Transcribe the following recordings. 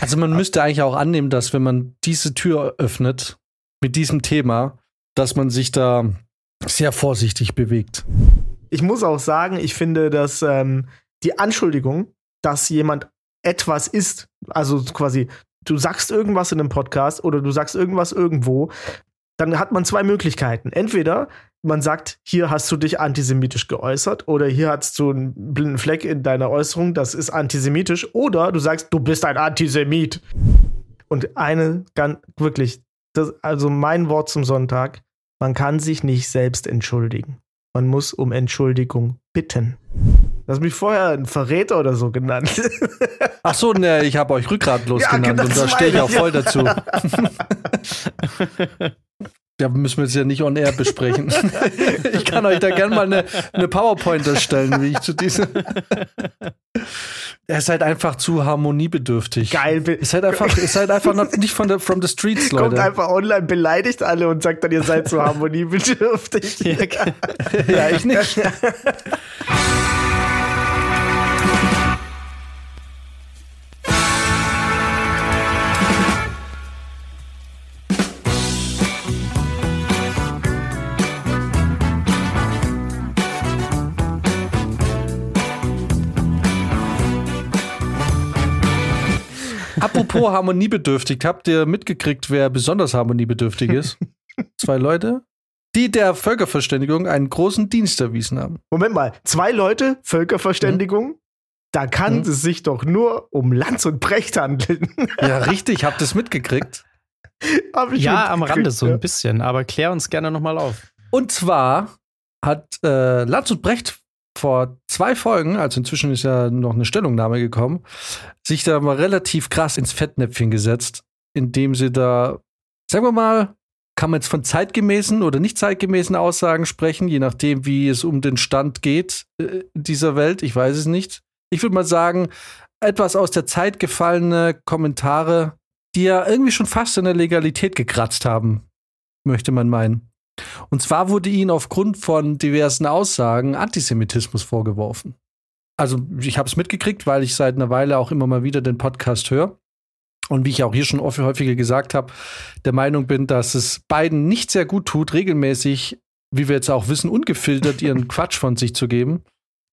Also man müsste eigentlich auch annehmen, dass wenn man diese Tür öffnet mit diesem Thema, dass man sich da sehr vorsichtig bewegt. Ich muss auch sagen, ich finde, dass ähm, die Anschuldigung, dass jemand etwas ist, also quasi, du sagst irgendwas in einem Podcast oder du sagst irgendwas irgendwo, dann hat man zwei Möglichkeiten. Entweder man sagt, hier hast du dich antisemitisch geäußert oder hier hast du einen blinden Fleck in deiner Äußerung, das ist antisemitisch, oder du sagst, du bist ein Antisemit. Und eine, ganz wirklich, das, also mein Wort zum Sonntag, man kann sich nicht selbst entschuldigen. Man muss um Entschuldigung bitten. Du hast mich vorher ein Verräter oder so genannt. Ach so, ne, ich habe euch rückgratlos ja, genannt und da stehe ich auch voll dazu. Ja, müssen wir jetzt ja nicht on air besprechen. ich kann euch da gerne mal eine, eine PowerPoint erstellen, wie ich zu diesem. er ist halt einfach zu harmoniebedürftig. Geil. Ist halt einfach, ist halt einfach noch nicht von der from the streets, Leute. Kommt einfach online, beleidigt alle und sagt dann, ihr seid zu harmoniebedürftig. ja, ich nicht. Apropos harmoniebedürftig, habt ihr mitgekriegt, wer besonders harmoniebedürftig ist? Zwei Leute, die der Völkerverständigung einen großen Dienst erwiesen haben. Moment mal, zwei Leute, Völkerverständigung? Hm? Da kann hm? es sich doch nur um Lanz und Brecht handeln. ja, richtig, habt ihr es mitgekriegt? ja, am Rande so ein bisschen, aber klär uns gerne nochmal auf. Und zwar hat äh, Lanz und Brecht vor zwei Folgen, also inzwischen ist ja noch eine Stellungnahme gekommen, sich da mal relativ krass ins Fettnäpfchen gesetzt, indem sie da, sagen wir mal, kann man jetzt von zeitgemäßen oder nicht zeitgemäßen Aussagen sprechen, je nachdem, wie es um den Stand geht äh, dieser Welt. Ich weiß es nicht. Ich würde mal sagen, etwas aus der Zeit gefallene Kommentare, die ja irgendwie schon fast in der Legalität gekratzt haben, möchte man meinen. Und zwar wurde ihnen aufgrund von diversen Aussagen Antisemitismus vorgeworfen. Also ich habe es mitgekriegt, weil ich seit einer Weile auch immer mal wieder den Podcast höre. Und wie ich auch hier schon häufiger gesagt habe, der Meinung bin, dass es beiden nicht sehr gut tut, regelmäßig, wie wir jetzt auch wissen, ungefiltert ihren Quatsch von sich zu geben.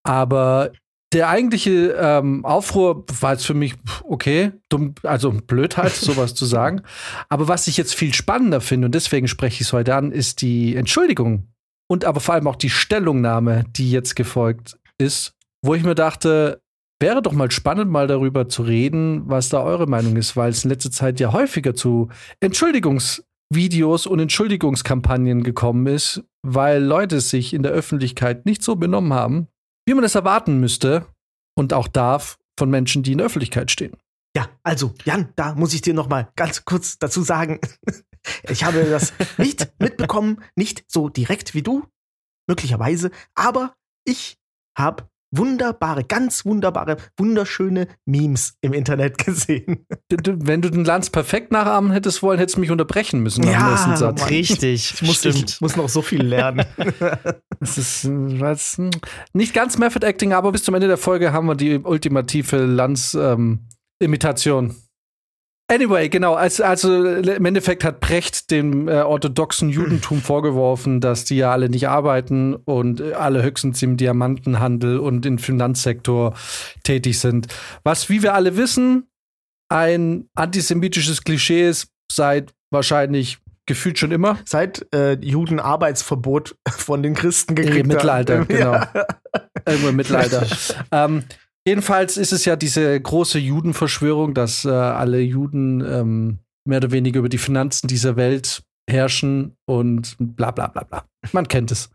Aber der eigentliche ähm, Aufruhr war jetzt für mich okay, dumm, also blöd halt, sowas zu sagen. Aber was ich jetzt viel spannender finde, und deswegen spreche ich es heute an, ist die Entschuldigung und aber vor allem auch die Stellungnahme, die jetzt gefolgt ist, wo ich mir dachte, wäre doch mal spannend, mal darüber zu reden, was da eure Meinung ist, weil es in letzter Zeit ja häufiger zu Entschuldigungsvideos und Entschuldigungskampagnen gekommen ist, weil Leute sich in der Öffentlichkeit nicht so benommen haben, wie man es erwarten müsste und auch darf von Menschen, die in der Öffentlichkeit stehen. Ja, also Jan, da muss ich dir noch mal ganz kurz dazu sagen, ich habe das nicht mitbekommen, nicht so direkt wie du, möglicherweise, aber ich habe wunderbare, ganz wunderbare, wunderschöne Memes im Internet gesehen. Wenn du den Lanz perfekt nachahmen hättest wollen, hättest du mich unterbrechen müssen. Ja, Satz. richtig. Ich muss, ich muss noch so viel lernen. das ist was, nicht ganz Method Acting, aber bis zum Ende der Folge haben wir die ultimative Lanz-Imitation. Ähm, Anyway, genau. Also, also im Endeffekt hat Brecht dem äh, orthodoxen Judentum vorgeworfen, dass die ja alle nicht arbeiten und äh, alle höchstens im Diamantenhandel und im Finanzsektor tätig sind. Was, wie wir alle wissen, ein antisemitisches Klischee ist seit wahrscheinlich gefühlt schon immer. Seit äh, Juden Arbeitsverbot von den Christen gekriegt haben. Mittelalter, genau. Ja. Irgendwo im Mittelalter. ähm, Jedenfalls ist es ja diese große Judenverschwörung, dass äh, alle Juden ähm, mehr oder weniger über die Finanzen dieser Welt herrschen und bla bla bla bla. Man kennt es.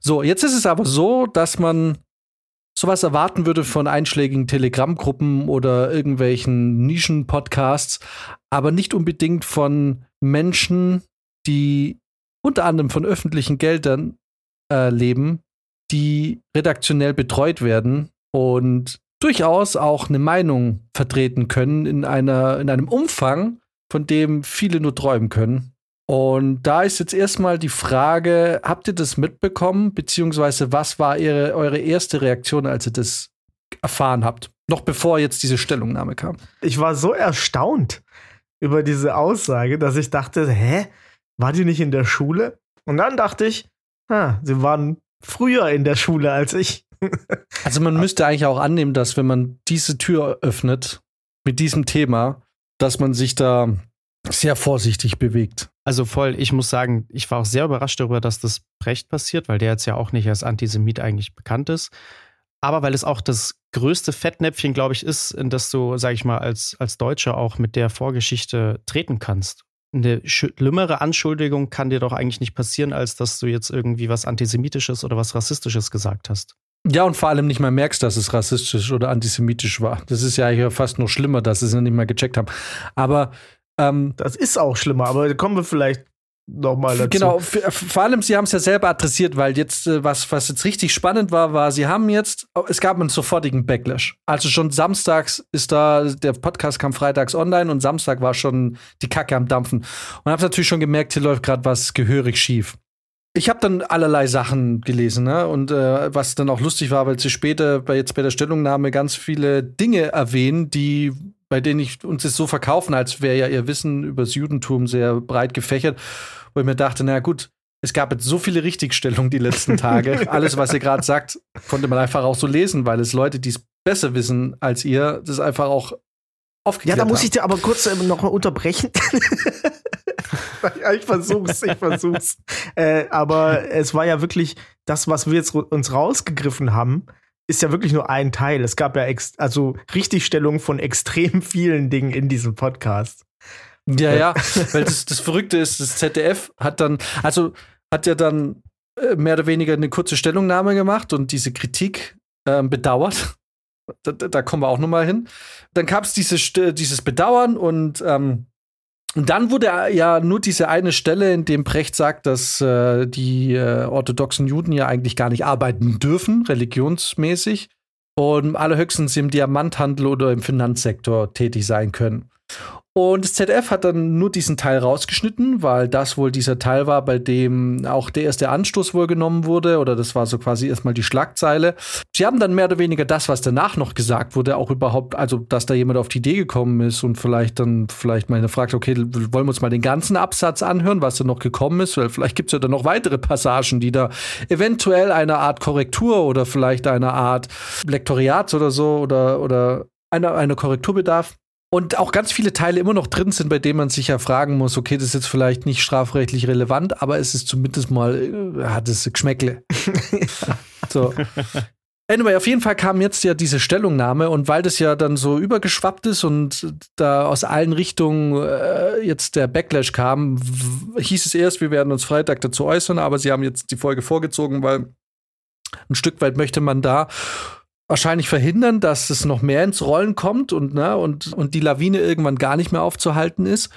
So, jetzt ist es aber so, dass man sowas erwarten würde von einschlägigen Telegram-Gruppen oder irgendwelchen Nischen-Podcasts, aber nicht unbedingt von Menschen, die unter anderem von öffentlichen Geldern äh, leben, die redaktionell betreut werden und durchaus auch eine Meinung vertreten können in, einer, in einem Umfang, von dem viele nur träumen können. Und da ist jetzt erstmal die Frage, habt ihr das mitbekommen, beziehungsweise was war ihre, eure erste Reaktion, als ihr das erfahren habt? Noch bevor jetzt diese Stellungnahme kam. Ich war so erstaunt über diese Aussage, dass ich dachte, hä? War die nicht in der Schule? Und dann dachte ich, ha, sie waren früher in der Schule als ich. Also man müsste eigentlich auch annehmen, dass wenn man diese Tür öffnet mit diesem Thema, dass man sich da sehr vorsichtig bewegt. Also voll, ich muss sagen, ich war auch sehr überrascht darüber, dass das Brecht passiert, weil der jetzt ja auch nicht als Antisemit eigentlich bekannt ist. Aber weil es auch das größte Fettnäpfchen, glaube ich, ist, in das du, sag ich mal, als, als Deutscher auch mit der Vorgeschichte treten kannst. Eine schlimmere Anschuldigung kann dir doch eigentlich nicht passieren, als dass du jetzt irgendwie was Antisemitisches oder was Rassistisches gesagt hast. Ja, und vor allem nicht mal merkst, dass es rassistisch oder antisemitisch war. Das ist ja hier fast noch schlimmer, dass sie es nicht mal gecheckt haben. Aber ähm, das ist auch schlimmer, aber da kommen wir vielleicht nochmal dazu. Genau, vor allem, sie haben es ja selber adressiert, weil jetzt, äh, was, was jetzt richtig spannend war, war, sie haben jetzt, oh, es gab einen sofortigen Backlash. Also schon samstags ist da, der Podcast kam freitags online und Samstag war schon die Kacke am Dampfen. Und hab's natürlich schon gemerkt, hier läuft gerade was gehörig schief. Ich habe dann allerlei Sachen gelesen, ne? Und äh, was dann auch lustig war, weil sie später bei jetzt bei der Stellungnahme ganz viele Dinge erwähnen, die bei denen ich uns es so verkaufen, als wäre ja ihr Wissen über das Judentum sehr breit gefächert, wo ich mir dachte, na gut, es gab jetzt so viele Richtigstellungen die letzten Tage. Alles, was ihr gerade sagt, konnte man einfach auch so lesen, weil es Leute, die es besser wissen als ihr, das einfach auch aufgeklärt Ja, da muss ich dir aber kurz äh, noch mal unterbrechen. ich versuch's, ich versuch's. Äh, aber es war ja wirklich das, was wir jetzt uns rausgegriffen haben, ist ja wirklich nur ein Teil. Es gab ja ex also Richtigstellungen von extrem vielen Dingen in diesem Podcast. Ja, ja, weil das, das Verrückte ist, das ZDF hat dann, also hat ja dann äh, mehr oder weniger eine kurze Stellungnahme gemacht und diese Kritik äh, bedauert. Da, da, kommen wir auch noch mal hin. Dann gab es diese, dieses Bedauern und ähm, dann wurde ja nur diese eine Stelle, in dem Brecht sagt, dass äh, die äh, orthodoxen Juden ja eigentlich gar nicht arbeiten dürfen, religionsmäßig, und allerhöchstens im Diamanthandel oder im Finanzsektor tätig sein können. Und das ZDF hat dann nur diesen Teil rausgeschnitten, weil das wohl dieser Teil war, bei dem auch der erste Anstoß wohl genommen wurde, oder das war so quasi erstmal die Schlagzeile. Sie haben dann mehr oder weniger das, was danach noch gesagt wurde, auch überhaupt, also dass da jemand auf die Idee gekommen ist und vielleicht dann vielleicht mal fragt, okay, wollen wir uns mal den ganzen Absatz anhören, was da noch gekommen ist, weil vielleicht gibt es ja dann noch weitere Passagen, die da eventuell eine Art Korrektur oder vielleicht eine Art Lektoriat oder so oder, oder eine, eine Korrektur bedarf. Und auch ganz viele Teile immer noch drin sind, bei denen man sich ja fragen muss, okay, das ist jetzt vielleicht nicht strafrechtlich relevant, aber es ist zumindest mal, äh, hat es Geschmäckle. so. Anyway, auf jeden Fall kam jetzt ja diese Stellungnahme und weil das ja dann so übergeschwappt ist und da aus allen Richtungen äh, jetzt der Backlash kam, hieß es erst, wir werden uns Freitag dazu äußern, aber sie haben jetzt die Folge vorgezogen, weil ein Stück weit möchte man da wahrscheinlich verhindern, dass es noch mehr ins Rollen kommt und, ne, und, und die Lawine irgendwann gar nicht mehr aufzuhalten ist.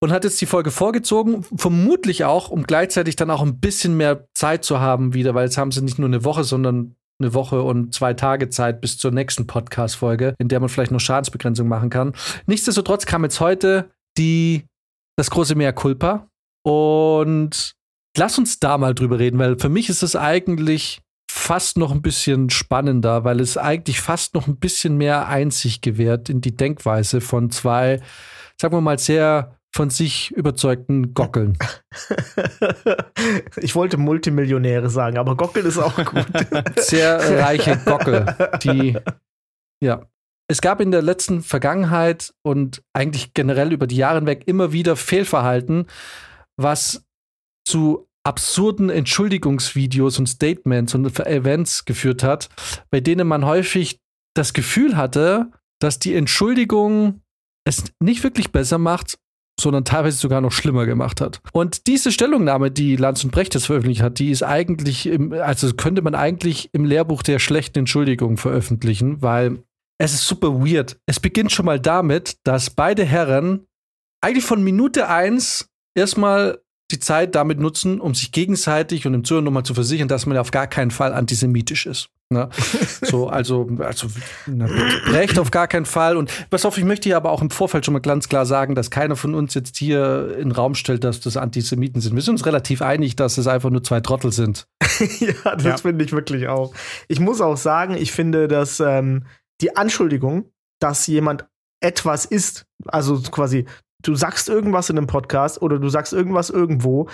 Und hat jetzt die Folge vorgezogen, vermutlich auch, um gleichzeitig dann auch ein bisschen mehr Zeit zu haben wieder, weil jetzt haben sie nicht nur eine Woche, sondern eine Woche und zwei Tage Zeit bis zur nächsten Podcast-Folge, in der man vielleicht noch Schadensbegrenzung machen kann. Nichtsdestotrotz kam jetzt heute die, das große Mehr Culpa. Und lass uns da mal drüber reden, weil für mich ist es eigentlich fast noch ein bisschen spannender, weil es eigentlich fast noch ein bisschen mehr Einsicht gewährt in die Denkweise von zwei, sagen wir mal, sehr von sich überzeugten Gockeln. Ich wollte Multimillionäre sagen, aber Gockeln ist auch gut. Sehr reiche Gockel, die ja. Es gab in der letzten Vergangenheit und eigentlich generell über die Jahre hinweg immer wieder Fehlverhalten, was zu absurden Entschuldigungsvideos und Statements und Events geführt hat, bei denen man häufig das Gefühl hatte, dass die Entschuldigung es nicht wirklich besser macht, sondern teilweise sogar noch schlimmer gemacht hat. Und diese Stellungnahme, die Lanz und Brecht jetzt veröffentlicht hat, die ist eigentlich, im, also könnte man eigentlich im Lehrbuch der schlechten Entschuldigung veröffentlichen, weil es ist super weird. Es beginnt schon mal damit, dass beide Herren eigentlich von Minute eins erstmal die Zeit damit nutzen, um sich gegenseitig und im Zuhören nochmal zu versichern, dass man auf gar keinen Fall antisemitisch ist. Ne? so, also, also na, Recht auf gar keinen Fall. Und pass auf, ich möchte hier aber auch im Vorfeld schon mal ganz klar sagen, dass keiner von uns jetzt hier in den Raum stellt, dass das Antisemiten sind. Wir sind uns relativ einig, dass es einfach nur zwei Trottel sind. ja, das ja. finde ich wirklich auch. Ich muss auch sagen, ich finde, dass ähm, die Anschuldigung, dass jemand etwas ist, also quasi, du sagst irgendwas in einem Podcast oder du sagst irgendwas irgendwo,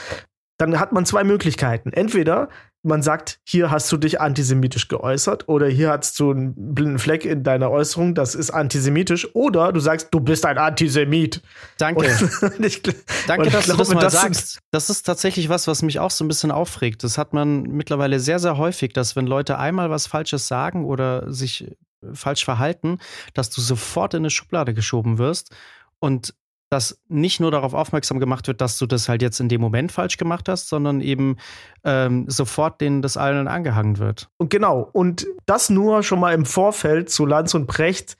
dann hat man zwei Möglichkeiten. Entweder man sagt, hier hast du dich antisemitisch geäußert oder hier hast du einen blinden Fleck in deiner Äußerung, das ist antisemitisch oder du sagst, du bist ein Antisemit. Danke. ich, Danke, dass glaube, du das mal das sagst. Das ist tatsächlich was, was mich auch so ein bisschen aufregt. Das hat man mittlerweile sehr, sehr häufig, dass wenn Leute einmal was Falsches sagen oder sich falsch verhalten, dass du sofort in eine Schublade geschoben wirst und dass nicht nur darauf aufmerksam gemacht wird, dass du das halt jetzt in dem Moment falsch gemacht hast, sondern eben ähm, sofort denen das allen angehangen wird. Und genau, und das nur schon mal im Vorfeld zu Lanz und Brecht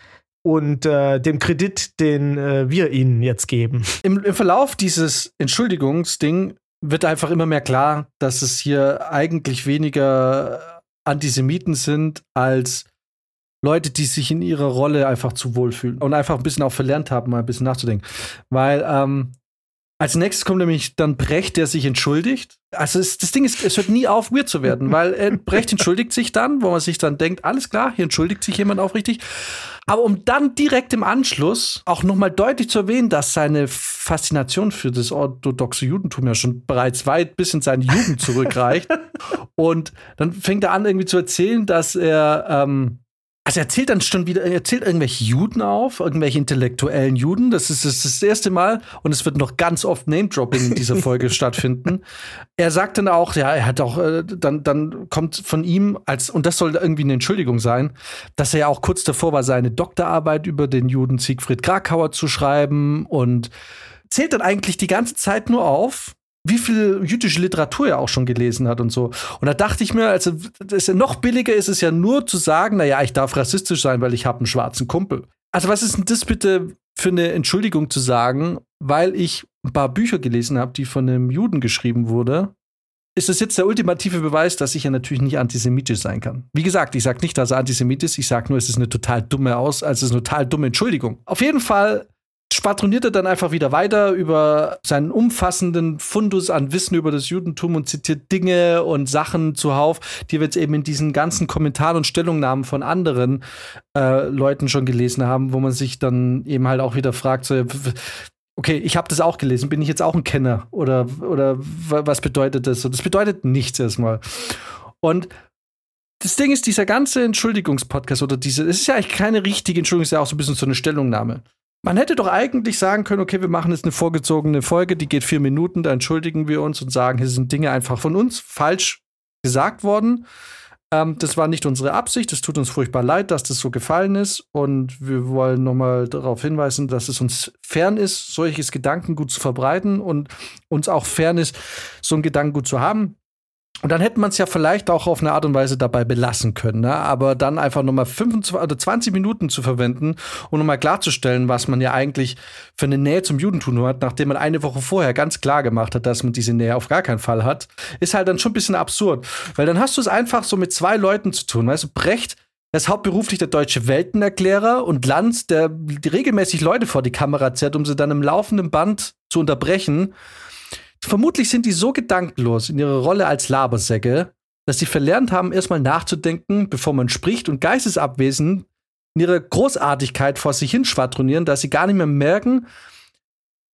und äh, dem Kredit, den äh, wir ihnen jetzt geben. Im, Im Verlauf dieses Entschuldigungsding wird einfach immer mehr klar, dass es hier eigentlich weniger Antisemiten sind als Leute, die sich in ihrer Rolle einfach zu wohl fühlen und einfach ein bisschen auch verlernt haben, mal ein bisschen nachzudenken. Weil ähm, als nächstes kommt nämlich dann Brecht, der sich entschuldigt. Also es, das Ding ist, es hört nie auf, weird zu werden, weil äh, Brecht entschuldigt sich dann, wo man sich dann denkt, alles klar, hier entschuldigt sich jemand aufrichtig. Aber um dann direkt im Anschluss auch nochmal deutlich zu erwähnen, dass seine Faszination für das orthodoxe Judentum ja schon bereits weit bis in seine Jugend zurückreicht. und dann fängt er an, irgendwie zu erzählen, dass er ähm, also er erzählt dann schon wieder, er erzählt irgendwelche Juden auf, irgendwelche intellektuellen Juden. Das ist, das, ist das erste Mal und es wird noch ganz oft Name-Dropping in dieser Folge stattfinden. Er sagt dann auch, ja, er hat auch, äh, dann, dann kommt von ihm als, und das soll irgendwie eine Entschuldigung sein, dass er ja auch kurz davor war, seine Doktorarbeit über den Juden Siegfried Krakauer zu schreiben und zählt dann eigentlich die ganze Zeit nur auf, wie viel jüdische Literatur er auch schon gelesen hat und so. Und da dachte ich mir, also das ja noch billiger ist es ja nur zu sagen, naja, ich darf rassistisch sein, weil ich habe einen schwarzen Kumpel. Also was ist denn das bitte für eine Entschuldigung zu sagen, weil ich ein paar Bücher gelesen habe, die von einem Juden geschrieben wurde? Ist das jetzt der ultimative Beweis, dass ich ja natürlich nicht antisemitisch sein kann? Wie gesagt, ich sage nicht, dass er antisemit ist, ich sage nur, es ist eine total dumme Aus, also es ist eine total dumme Entschuldigung. Auf jeden Fall schwadroniert er dann einfach wieder weiter über seinen umfassenden Fundus an Wissen über das Judentum und zitiert Dinge und Sachen zuhauf, die wir jetzt eben in diesen ganzen Kommentaren und Stellungnahmen von anderen äh, Leuten schon gelesen haben, wo man sich dann eben halt auch wieder fragt, so, okay, ich habe das auch gelesen, bin ich jetzt auch ein Kenner oder, oder was bedeutet das? Das bedeutet nichts erstmal. Und das Ding ist, dieser ganze Entschuldigungspodcast oder diese, es ist ja eigentlich keine richtige Entschuldigung, es ist ja auch so ein bisschen so eine Stellungnahme. Man hätte doch eigentlich sagen können, okay, wir machen jetzt eine vorgezogene Folge, die geht vier Minuten, da entschuldigen wir uns und sagen, hier sind Dinge einfach von uns falsch gesagt worden. Ähm, das war nicht unsere Absicht. Es tut uns furchtbar leid, dass das so gefallen ist. Und wir wollen nochmal darauf hinweisen, dass es uns fern ist, solches Gedankengut zu verbreiten und uns auch fern ist, so ein Gedankengut zu haben. Und dann hätte man es ja vielleicht auch auf eine Art und Weise dabei belassen können, ne? aber dann einfach nochmal 25 oder 20 Minuten zu verwenden, um nochmal klarzustellen, was man ja eigentlich für eine Nähe zum Judentum hat, nachdem man eine Woche vorher ganz klar gemacht hat, dass man diese Nähe auf gar keinen Fall hat, ist halt dann schon ein bisschen absurd. Weil dann hast du es einfach so mit zwei Leuten zu tun. Weißt du, Brecht ist hauptberuflich der deutsche Weltenerklärer und Lanz, der regelmäßig Leute vor die Kamera zerrt, um sie dann im laufenden Band zu unterbrechen. Vermutlich sind die so gedankenlos in ihrer Rolle als Labersäcke, dass sie verlernt haben, erstmal nachzudenken, bevor man spricht und geistesabwesend in ihrer Großartigkeit vor sich hin schwadronieren, dass sie gar nicht mehr merken,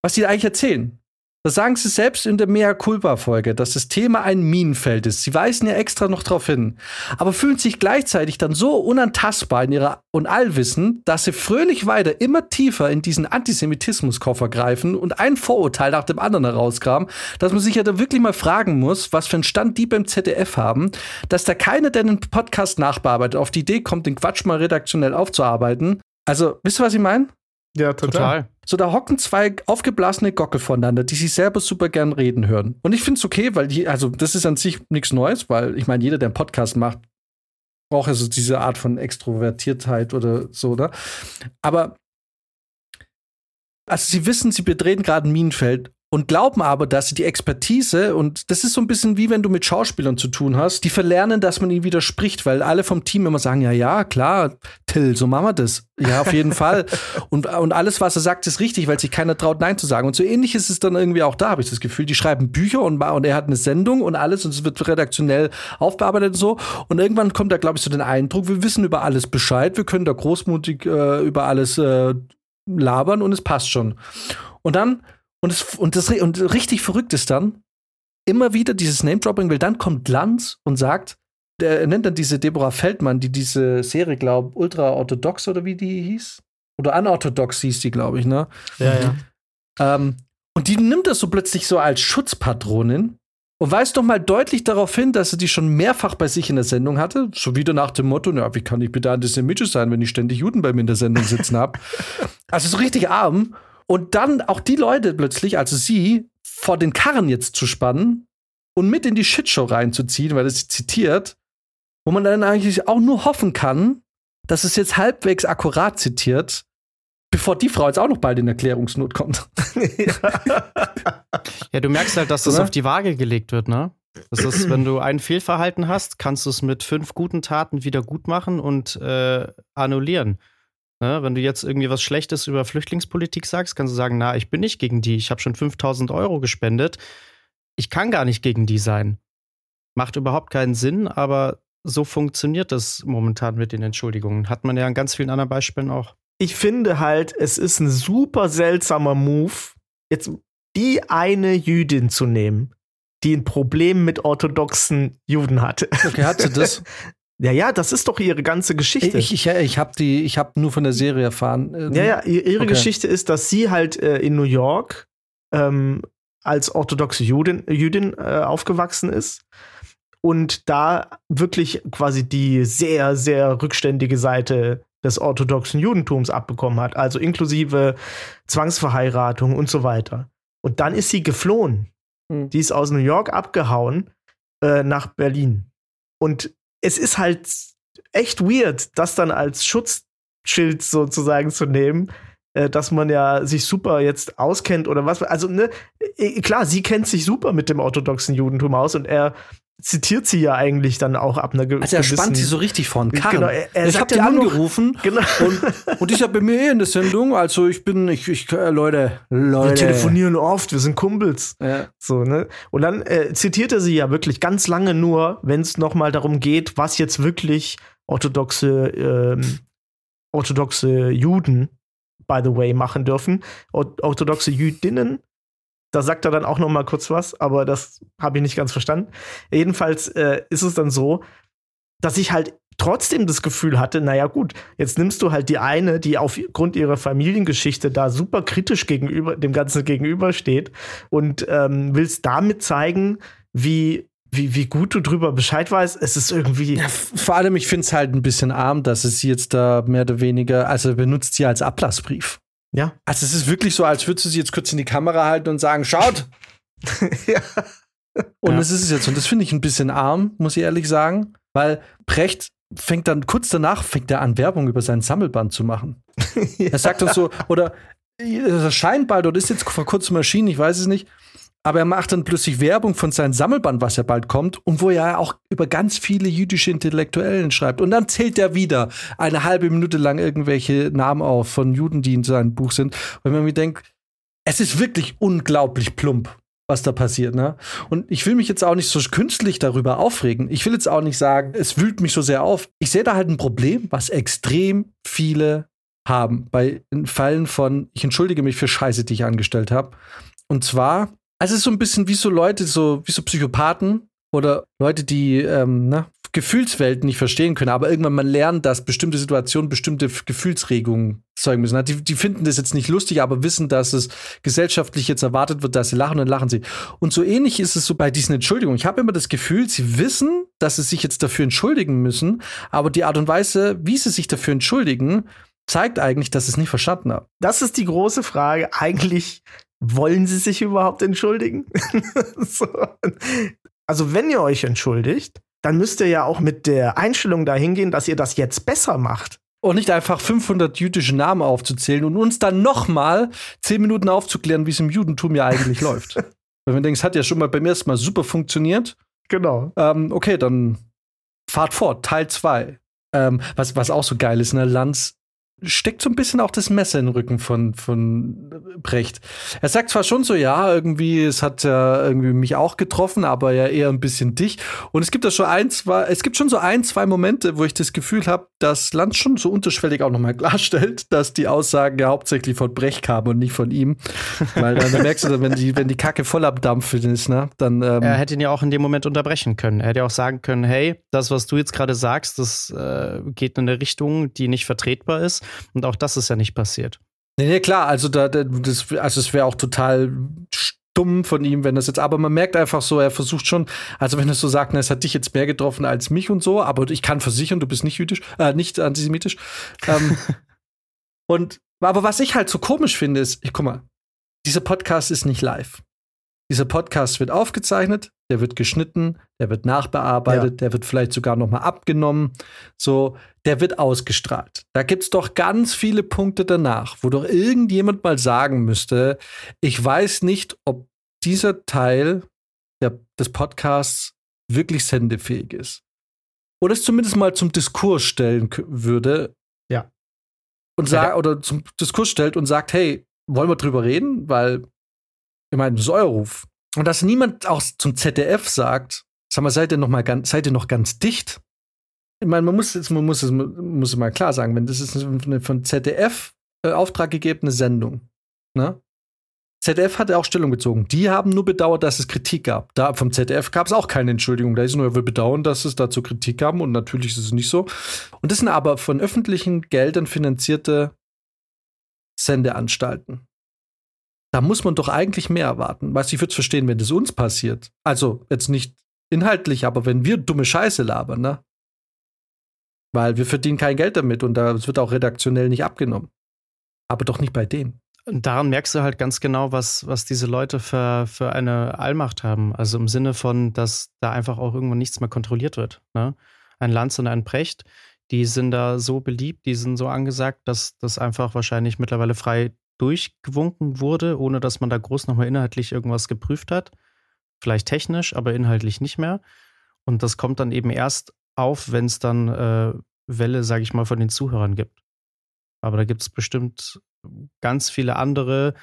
was sie eigentlich erzählen. Das sagen sie selbst in der Mea Culpa-Folge, dass das Thema ein Minenfeld ist. Sie weisen ja extra noch darauf hin. Aber fühlen sich gleichzeitig dann so unantastbar in ihrer und Allwissen, dass sie fröhlich weiter immer tiefer in diesen Antisemitismuskoffer greifen und ein Vorurteil nach dem anderen herausgraben, dass man sich ja da wirklich mal fragen muss, was für einen Stand die beim ZDF haben, dass da keiner, der einen Podcast nachbearbeitet, auf die Idee kommt, den Quatsch mal redaktionell aufzuarbeiten. Also, wisst ihr, was ich meine? Ja, total. total. So, da hocken zwei aufgeblasene Gockel voneinander, die sich selber super gern reden hören. Und ich finde es okay, weil die, also das ist an sich nichts Neues, weil ich meine, jeder, der einen Podcast macht, braucht ja so diese Art von Extrovertiertheit oder so, ne? Aber also sie wissen, sie betreten gerade ein Minenfeld und glauben aber, dass sie die Expertise und das ist so ein bisschen wie wenn du mit Schauspielern zu tun hast, die verlernen, dass man ihnen widerspricht, weil alle vom Team immer sagen, ja, ja, klar, Till, so machen wir das. Ja, auf jeden Fall. Und, und alles, was er sagt, ist richtig, weil sich keiner traut, Nein zu sagen. Und so ähnlich ist es dann irgendwie auch da, habe ich das Gefühl. Die schreiben Bücher und, und er hat eine Sendung und alles und es wird redaktionell aufbearbeitet und so. Und irgendwann kommt da, glaube ich, so den Eindruck, wir wissen über alles Bescheid, wir können da großmutig äh, über alles äh, labern und es passt schon. Und dann und, es, und, das, und richtig verrückt ist dann, immer wieder dieses Name-Dropping, weil dann kommt Lanz und sagt, der nennt dann diese Deborah Feldmann, die diese Serie, glaube ultra-orthodox oder wie die hieß. Oder unorthodox hieß die, glaube ich, ne? Ja, ja. Ähm, und die nimmt das so plötzlich so als Schutzpatronin und weist doch mal deutlich darauf hin, dass sie die schon mehrfach bei sich in der Sendung hatte. So wieder nach dem Motto, na, wie kann ich bitte antisemitisch sein, wenn ich ständig Juden bei mir in der Sendung sitzen habe? also so richtig arm. Und dann auch die Leute plötzlich, also sie, vor den Karren jetzt zu spannen und mit in die Shitshow reinzuziehen, weil es sie zitiert, wo man dann eigentlich auch nur hoffen kann, dass es jetzt halbwegs akkurat zitiert, bevor die Frau jetzt auch noch bald in Erklärungsnot kommt. ja, du merkst halt, dass das auf die Waage gelegt wird, ne? Das ist, wenn du ein Fehlverhalten hast, kannst du es mit fünf guten Taten wieder gut machen und äh, annullieren. Ne? Wenn du jetzt irgendwie was Schlechtes über Flüchtlingspolitik sagst, kannst du sagen, na, ich bin nicht gegen die, ich habe schon 5000 Euro gespendet. Ich kann gar nicht gegen die sein. Macht überhaupt keinen Sinn, aber so funktioniert das momentan mit den Entschuldigungen. Hat man ja an ganz vielen anderen Beispielen auch. Ich finde halt, es ist ein super seltsamer Move, jetzt die eine Jüdin zu nehmen, die ein Problem mit orthodoxen Juden hatte. Okay, hat sie das? Ja, ja, das ist doch ihre ganze Geschichte. Ich, ich, ich habe die, ich habe nur von der Serie erfahren. Ähm, ja, ja, ihre okay. Geschichte ist, dass sie halt äh, in New York ähm, als orthodoxe Judin, Jüdin äh, aufgewachsen ist und da wirklich quasi die sehr, sehr rückständige Seite des orthodoxen Judentums abbekommen hat, also inklusive Zwangsverheiratung und so weiter. Und dann ist sie geflohen. Mhm. Die ist aus New York abgehauen äh, nach Berlin. Und es ist halt echt weird, das dann als Schutzschild sozusagen zu nehmen, äh, dass man ja sich super jetzt auskennt oder was. Also, ne, klar, sie kennt sich super mit dem orthodoxen Judentum aus und er zitiert sie ja eigentlich dann auch ab einer gewissen. Also er spannt sie so richtig von Karren. Genau, er, er ich habe die angerufen genau. und, und ich habe bei mir eh in der Sendung, also ich bin, ich, ich äh, Leute, Leute. Wir telefonieren oft, wir sind Kumpels. Ja. So, ne? Und dann äh, zitiert er sie ja wirklich ganz lange nur, wenn es nochmal darum geht, was jetzt wirklich orthodoxe, ähm, orthodoxe Juden, by the way, machen dürfen. Orthodoxe Jüdinnen da sagt er dann auch noch mal kurz was, aber das habe ich nicht ganz verstanden. Jedenfalls äh, ist es dann so, dass ich halt trotzdem das Gefühl hatte, naja gut, jetzt nimmst du halt die eine, die aufgrund ihrer Familiengeschichte da super kritisch gegenüber dem Ganzen gegenübersteht und ähm, willst damit zeigen, wie wie, wie gut du drüber Bescheid weißt, es ist irgendwie. Ja, vor allem, ich finde es halt ein bisschen arm, dass es jetzt da mehr oder weniger, also benutzt sie als Ablassbrief. Ja. Also es ist wirklich so, als würdest du sie jetzt kurz in die Kamera halten und sagen, schaut. ja. Und ja. ist es jetzt. Und das finde ich ein bisschen arm, muss ich ehrlich sagen, weil Precht fängt dann kurz danach fängt er an, Werbung über sein Sammelband zu machen. ja. Er sagt uns so, oder das scheint bald, oder ist jetzt vor kurzem erschienen, ich weiß es nicht aber er macht dann plötzlich Werbung von seinem Sammelband, was ja bald kommt, und wo er auch über ganz viele jüdische Intellektuellen schreibt. Und dann zählt er wieder eine halbe Minute lang irgendwelche Namen auf von Juden, die in seinem Buch sind. Und man mir denkt, es ist wirklich unglaublich plump, was da passiert, ne? Und ich will mich jetzt auch nicht so künstlich darüber aufregen. Ich will jetzt auch nicht sagen, es wühlt mich so sehr auf. Ich sehe da halt ein Problem, was extrem viele haben bei Fallen von, ich entschuldige mich für Scheiße, die ich angestellt habe. Und zwar also es ist so ein bisschen wie so Leute, so wie so Psychopathen oder Leute, die ähm, na, Gefühlswelten nicht verstehen können, aber irgendwann mal lernen, dass bestimmte Situationen bestimmte Gefühlsregungen zeugen müssen. Die, die finden das jetzt nicht lustig, aber wissen, dass es gesellschaftlich jetzt erwartet wird, dass sie lachen und lachen sie. Und so ähnlich ist es so bei diesen Entschuldigungen. Ich habe immer das Gefühl, sie wissen, dass sie sich jetzt dafür entschuldigen müssen, aber die Art und Weise, wie sie sich dafür entschuldigen, zeigt eigentlich, dass es nicht verstanden haben. Das ist die große Frage. Eigentlich wollen sie sich überhaupt entschuldigen? so. Also, wenn ihr euch entschuldigt, dann müsst ihr ja auch mit der Einstellung dahin gehen, dass ihr das jetzt besser macht. Und nicht einfach 500 jüdische Namen aufzuzählen und uns dann noch mal zehn Minuten aufzuklären, wie es im Judentum ja eigentlich läuft. Wenn man denkt, es hat ja schon mal beim ersten Mal super funktioniert. Genau. Ähm, okay, dann fahrt fort, Teil 2. Ähm, was, was auch so geil ist, ne? Lanz steckt so ein bisschen auch das Messer in den Rücken von, von Brecht. Er sagt zwar schon so, ja, irgendwie, es hat ja irgendwie mich auch getroffen, aber ja eher ein bisschen dich. Und es gibt da schon ein, zwei, es gibt schon so ein, zwei Momente, wo ich das Gefühl habe, dass Lanz schon so unterschwellig auch nochmal klarstellt, dass die Aussagen ja hauptsächlich von Brecht kamen und nicht von ihm. Weil dann, dann merkst du, wenn die, wenn die Kacke voll am Dampfen ist, ne, dann. Ähm er hätte ihn ja auch in dem Moment unterbrechen können. Er hätte auch sagen können, hey, das, was du jetzt gerade sagst, das äh, geht in eine Richtung, die nicht vertretbar ist. Und auch das ist ja nicht passiert. Nee, nee, klar, also da, das, also es wäre auch total dumm von ihm, wenn das jetzt, aber man merkt einfach so, er versucht schon, also wenn er so sagt, na, es hat dich jetzt mehr getroffen als mich und so, aber ich kann versichern, du bist nicht jüdisch, äh, nicht antisemitisch. ähm, und, aber was ich halt so komisch finde, ist, ich, guck mal, dieser Podcast ist nicht live. Dieser Podcast wird aufgezeichnet, der wird geschnitten, der wird nachbearbeitet, ja. der wird vielleicht sogar noch mal abgenommen. So, der wird ausgestrahlt. Da gibt's doch ganz viele Punkte danach, wo doch irgendjemand mal sagen müsste, ich weiß nicht, ob dieser Teil der, des Podcasts wirklich sendefähig ist. Oder es zumindest mal zum Diskurs stellen würde. Ja. Und sag, oder zum Diskurs stellt und sagt, hey, wollen wir drüber reden? Weil ich meine, das ist euer Ruf. Und dass niemand auch zum ZDF sagt, sag mal, seid ihr noch mal ganz, seid ihr noch ganz dicht? Ich meine, man muss jetzt, man muss es, muss mal klar sagen, wenn das ist eine von ZDF äh, Auftrag gegebene Sendung, ne? ZDF hat auch Stellung bezogen. Die haben nur bedauert, dass es Kritik gab. Da vom ZDF gab es auch keine Entschuldigung. Da ist nur, wir bedauern, dass es dazu Kritik gab und natürlich ist es nicht so. Und das sind aber von öffentlichen Geldern finanzierte Sendeanstalten da muss man doch eigentlich mehr erwarten. Weißt du, ich würde es verstehen, wenn das uns passiert. Also jetzt nicht inhaltlich, aber wenn wir dumme Scheiße labern, ne? Weil wir verdienen kein Geld damit und das wird auch redaktionell nicht abgenommen. Aber doch nicht bei denen. Und daran merkst du halt ganz genau, was, was diese Leute für, für eine Allmacht haben. Also im Sinne von, dass da einfach auch irgendwann nichts mehr kontrolliert wird. Ne? Ein Lanz und ein Precht, die sind da so beliebt, die sind so angesagt, dass das einfach wahrscheinlich mittlerweile frei durchgewunken wurde, ohne dass man da groß nochmal inhaltlich irgendwas geprüft hat. Vielleicht technisch, aber inhaltlich nicht mehr. Und das kommt dann eben erst auf, wenn es dann äh, Welle, sage ich mal, von den Zuhörern gibt. Aber da gibt es bestimmt ganz viele andere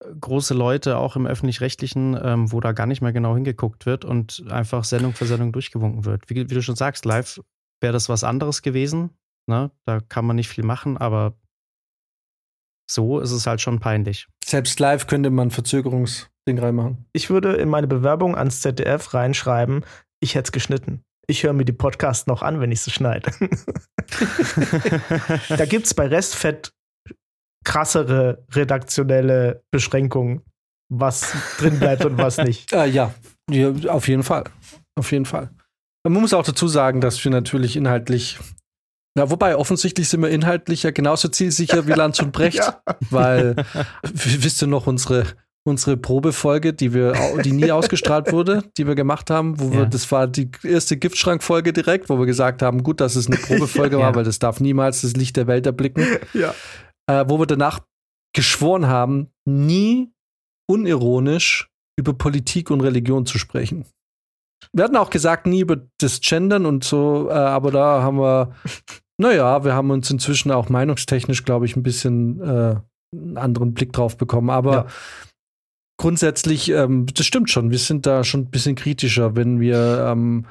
äh, große Leute, auch im öffentlich-rechtlichen, ähm, wo da gar nicht mehr genau hingeguckt wird und einfach Sendung für Sendung durchgewunken wird. Wie, wie du schon sagst, live wäre das was anderes gewesen. Ne? Da kann man nicht viel machen, aber so ist es halt schon peinlich. Selbst live könnte man Verzögerungsding reinmachen. Ich würde in meine Bewerbung ans ZDF reinschreiben, ich hätte es geschnitten. Ich höre mir die Podcasts noch an, wenn ich sie schneide. da gibt es bei Restfett krassere redaktionelle Beschränkungen, was drin bleibt und was nicht. Äh, ja. ja, auf jeden Fall. Auf jeden Fall. Man muss auch dazu sagen, dass wir natürlich inhaltlich ja, wobei, offensichtlich sind wir inhaltlich ja genauso zielsicher wie Lanz und Brecht, ja. weil, wisst ihr noch, unsere, unsere Probefolge, die wir, die nie ausgestrahlt wurde, die wir gemacht haben, wo wir, das war die erste Giftschrankfolge direkt, wo wir gesagt haben, gut, dass es eine Probefolge ja. war, weil das darf niemals das Licht der Welt erblicken. Ja. Äh, wo wir danach geschworen haben, nie unironisch über Politik und Religion zu sprechen. Wir hatten auch gesagt, nie über das Gendern und so, äh, aber da haben wir, naja, wir haben uns inzwischen auch meinungstechnisch, glaube ich, ein bisschen äh, einen anderen Blick drauf bekommen. Aber ja. grundsätzlich, ähm, das stimmt schon. Wir sind da schon ein bisschen kritischer, wenn wir, ähm,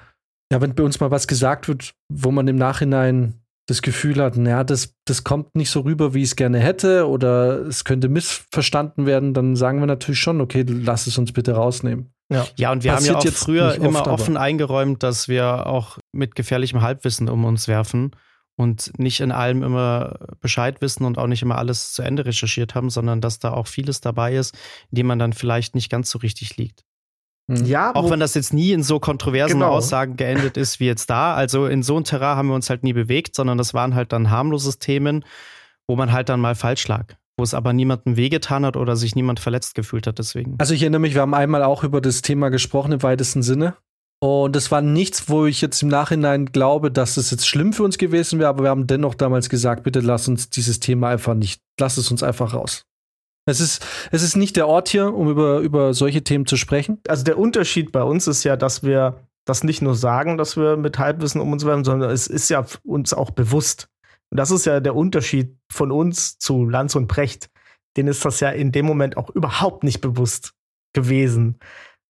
ja, wenn bei uns mal was gesagt wird, wo man im Nachhinein das Gefühl hat, naja, das, das kommt nicht so rüber, wie ich es gerne hätte, oder es könnte missverstanden werden, dann sagen wir natürlich schon, okay, lass es uns bitte rausnehmen. Ja, ja und wir Passiert haben ja auch früher immer offen aber. eingeräumt, dass wir auch mit gefährlichem Halbwissen um uns werfen und nicht in allem immer Bescheid wissen und auch nicht immer alles zu Ende recherchiert haben, sondern dass da auch vieles dabei ist, in dem man dann vielleicht nicht ganz so richtig liegt. Mhm. Ja, auch wenn das jetzt nie in so kontroversen genau. Aussagen geendet ist wie jetzt da. Also in so ein Terrain haben wir uns halt nie bewegt, sondern das waren halt dann harmlose Themen, wo man halt dann mal falsch lag wo es aber niemandem wehgetan hat oder sich niemand verletzt gefühlt hat deswegen. Also ich erinnere mich, wir haben einmal auch über das Thema gesprochen im weitesten Sinne. Und das war nichts, wo ich jetzt im Nachhinein glaube, dass es jetzt schlimm für uns gewesen wäre, aber wir haben dennoch damals gesagt, bitte lass uns dieses Thema einfach nicht, lass es uns einfach raus. Es ist, es ist nicht der Ort hier, um über, über solche Themen zu sprechen. Also der Unterschied bei uns ist ja, dass wir das nicht nur sagen, dass wir mit Halbwissen um uns werfen, sondern es ist ja uns auch bewusst. Und das ist ja der Unterschied von uns zu Lanz und Precht. Denen ist das ja in dem Moment auch überhaupt nicht bewusst gewesen,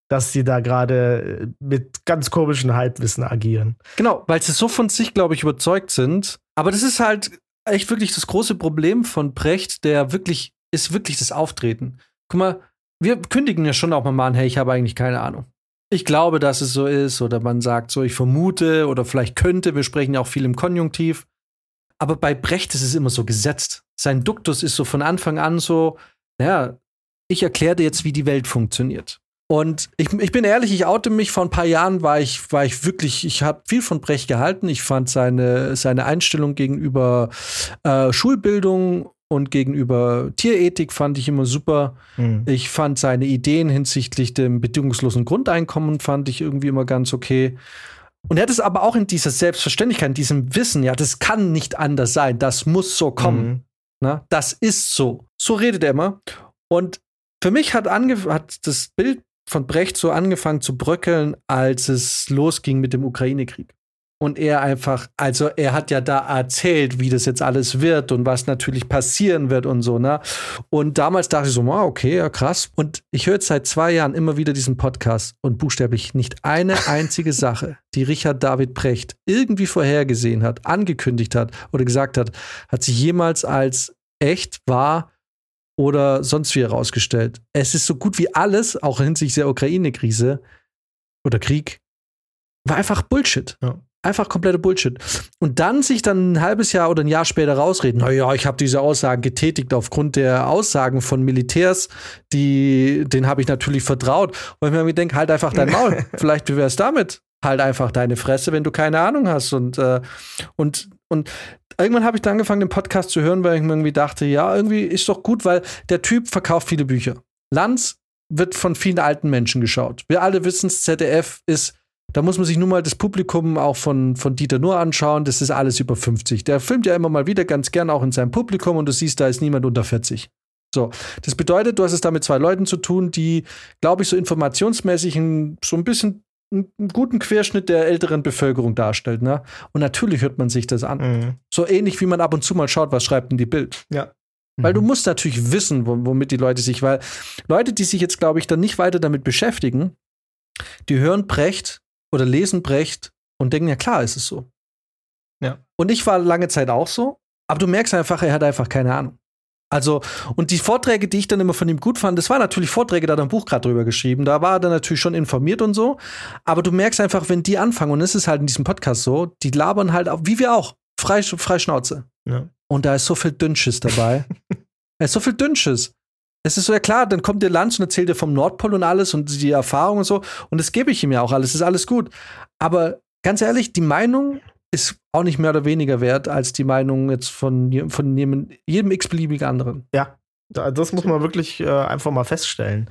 dass sie da gerade äh, mit ganz komischen Halbwissen agieren. Genau, weil sie so von sich, glaube ich, überzeugt sind. Aber das ist halt echt wirklich das große Problem von Precht, der wirklich, ist wirklich das Auftreten. Guck mal, wir kündigen ja schon auch mal an, hey, ich habe eigentlich keine Ahnung. Ich glaube, dass es so ist, oder man sagt so, ich vermute, oder vielleicht könnte, wir sprechen ja auch viel im Konjunktiv. Aber bei Brecht ist es immer so gesetzt. Sein Duktus ist so von Anfang an so, naja, ich erkläre dir jetzt, wie die Welt funktioniert. Und ich, ich bin ehrlich, ich oute mich, vor ein paar Jahren war ich, war ich wirklich, ich habe viel von Brecht gehalten. Ich fand seine, seine Einstellung gegenüber äh, Schulbildung und gegenüber Tierethik fand ich immer super. Mhm. Ich fand seine Ideen hinsichtlich dem bedingungslosen Grundeinkommen fand ich irgendwie immer ganz okay. Und er hat es aber auch in dieser Selbstverständlichkeit, in diesem Wissen, ja, das kann nicht anders sein, das muss so kommen. Mhm. Na, das ist so. So redet er immer. Und für mich hat, hat das Bild von Brecht so angefangen zu bröckeln, als es losging mit dem Ukraine-Krieg. Und er einfach, also er hat ja da erzählt, wie das jetzt alles wird und was natürlich passieren wird und so, ne? Und damals dachte ich so, wow, okay, ja, krass. Und ich höre seit zwei Jahren immer wieder diesen Podcast und buchstäblich nicht eine einzige Sache, die Richard David Brecht irgendwie vorhergesehen hat, angekündigt hat oder gesagt hat, hat sich jemals als echt wahr oder sonst wie herausgestellt. Es ist so gut wie alles, auch hinsichtlich der Ukraine-Krise oder Krieg, war einfach Bullshit. Ja. Einfach komplette Bullshit. Und dann sich dann ein halbes Jahr oder ein Jahr später rausreden, naja, ich habe diese Aussagen getätigt aufgrund der Aussagen von Militärs, die, denen habe ich natürlich vertraut. Und ich mir denke, halt einfach dein Maul. Vielleicht wie wär's damit? Halt einfach deine Fresse, wenn du keine Ahnung hast. Und, äh, und, und irgendwann habe ich dann angefangen, den Podcast zu hören, weil ich mir irgendwie dachte, ja, irgendwie ist doch gut, weil der Typ verkauft viele Bücher. Lanz wird von vielen alten Menschen geschaut. Wir alle wissen, ZDF ist, da muss man sich nur mal das Publikum auch von, von Dieter Nur anschauen, das ist alles über 50. Der filmt ja immer mal wieder ganz gern auch in seinem Publikum und du siehst, da ist niemand unter 40. So, das bedeutet, du hast es da mit zwei Leuten zu tun, die, glaube ich, so informationsmäßig ein, so ein bisschen einen guten Querschnitt der älteren Bevölkerung darstellt. Ne? Und natürlich hört man sich das an. Mhm. So ähnlich wie man ab und zu mal schaut, was schreibt denn die Bild. Ja. Weil du mhm. musst natürlich wissen, womit die Leute sich, weil Leute, die sich jetzt, glaube ich, dann nicht weiter damit beschäftigen, die hören Brecht oder lesen Brecht und denken, ja klar, ist es so. Ja. Und ich war lange Zeit auch so, aber du merkst einfach, er hat einfach keine Ahnung. Also, und die Vorträge, die ich dann immer von ihm gut fand, das waren natürlich Vorträge, da hat er ein Buch gerade drüber geschrieben, da war er dann natürlich schon informiert und so. Aber du merkst einfach, wenn die anfangen, und es ist halt in diesem Podcast so, die labern halt auch, wie wir auch, frei, frei Schnauze. Ja. Und da ist so viel Dünnschiss dabei. da ist so viel Dünnschiss. Es ist so, ja klar, dann kommt der Lanz und erzählt dir vom Nordpol und alles und die Erfahrung und so. Und das gebe ich ihm ja auch alles, ist alles gut. Aber ganz ehrlich, die Meinung ist auch nicht mehr oder weniger wert als die Meinung jetzt von, von jedem, jedem x-beliebigen anderen. Ja, das muss man wirklich äh, einfach mal feststellen.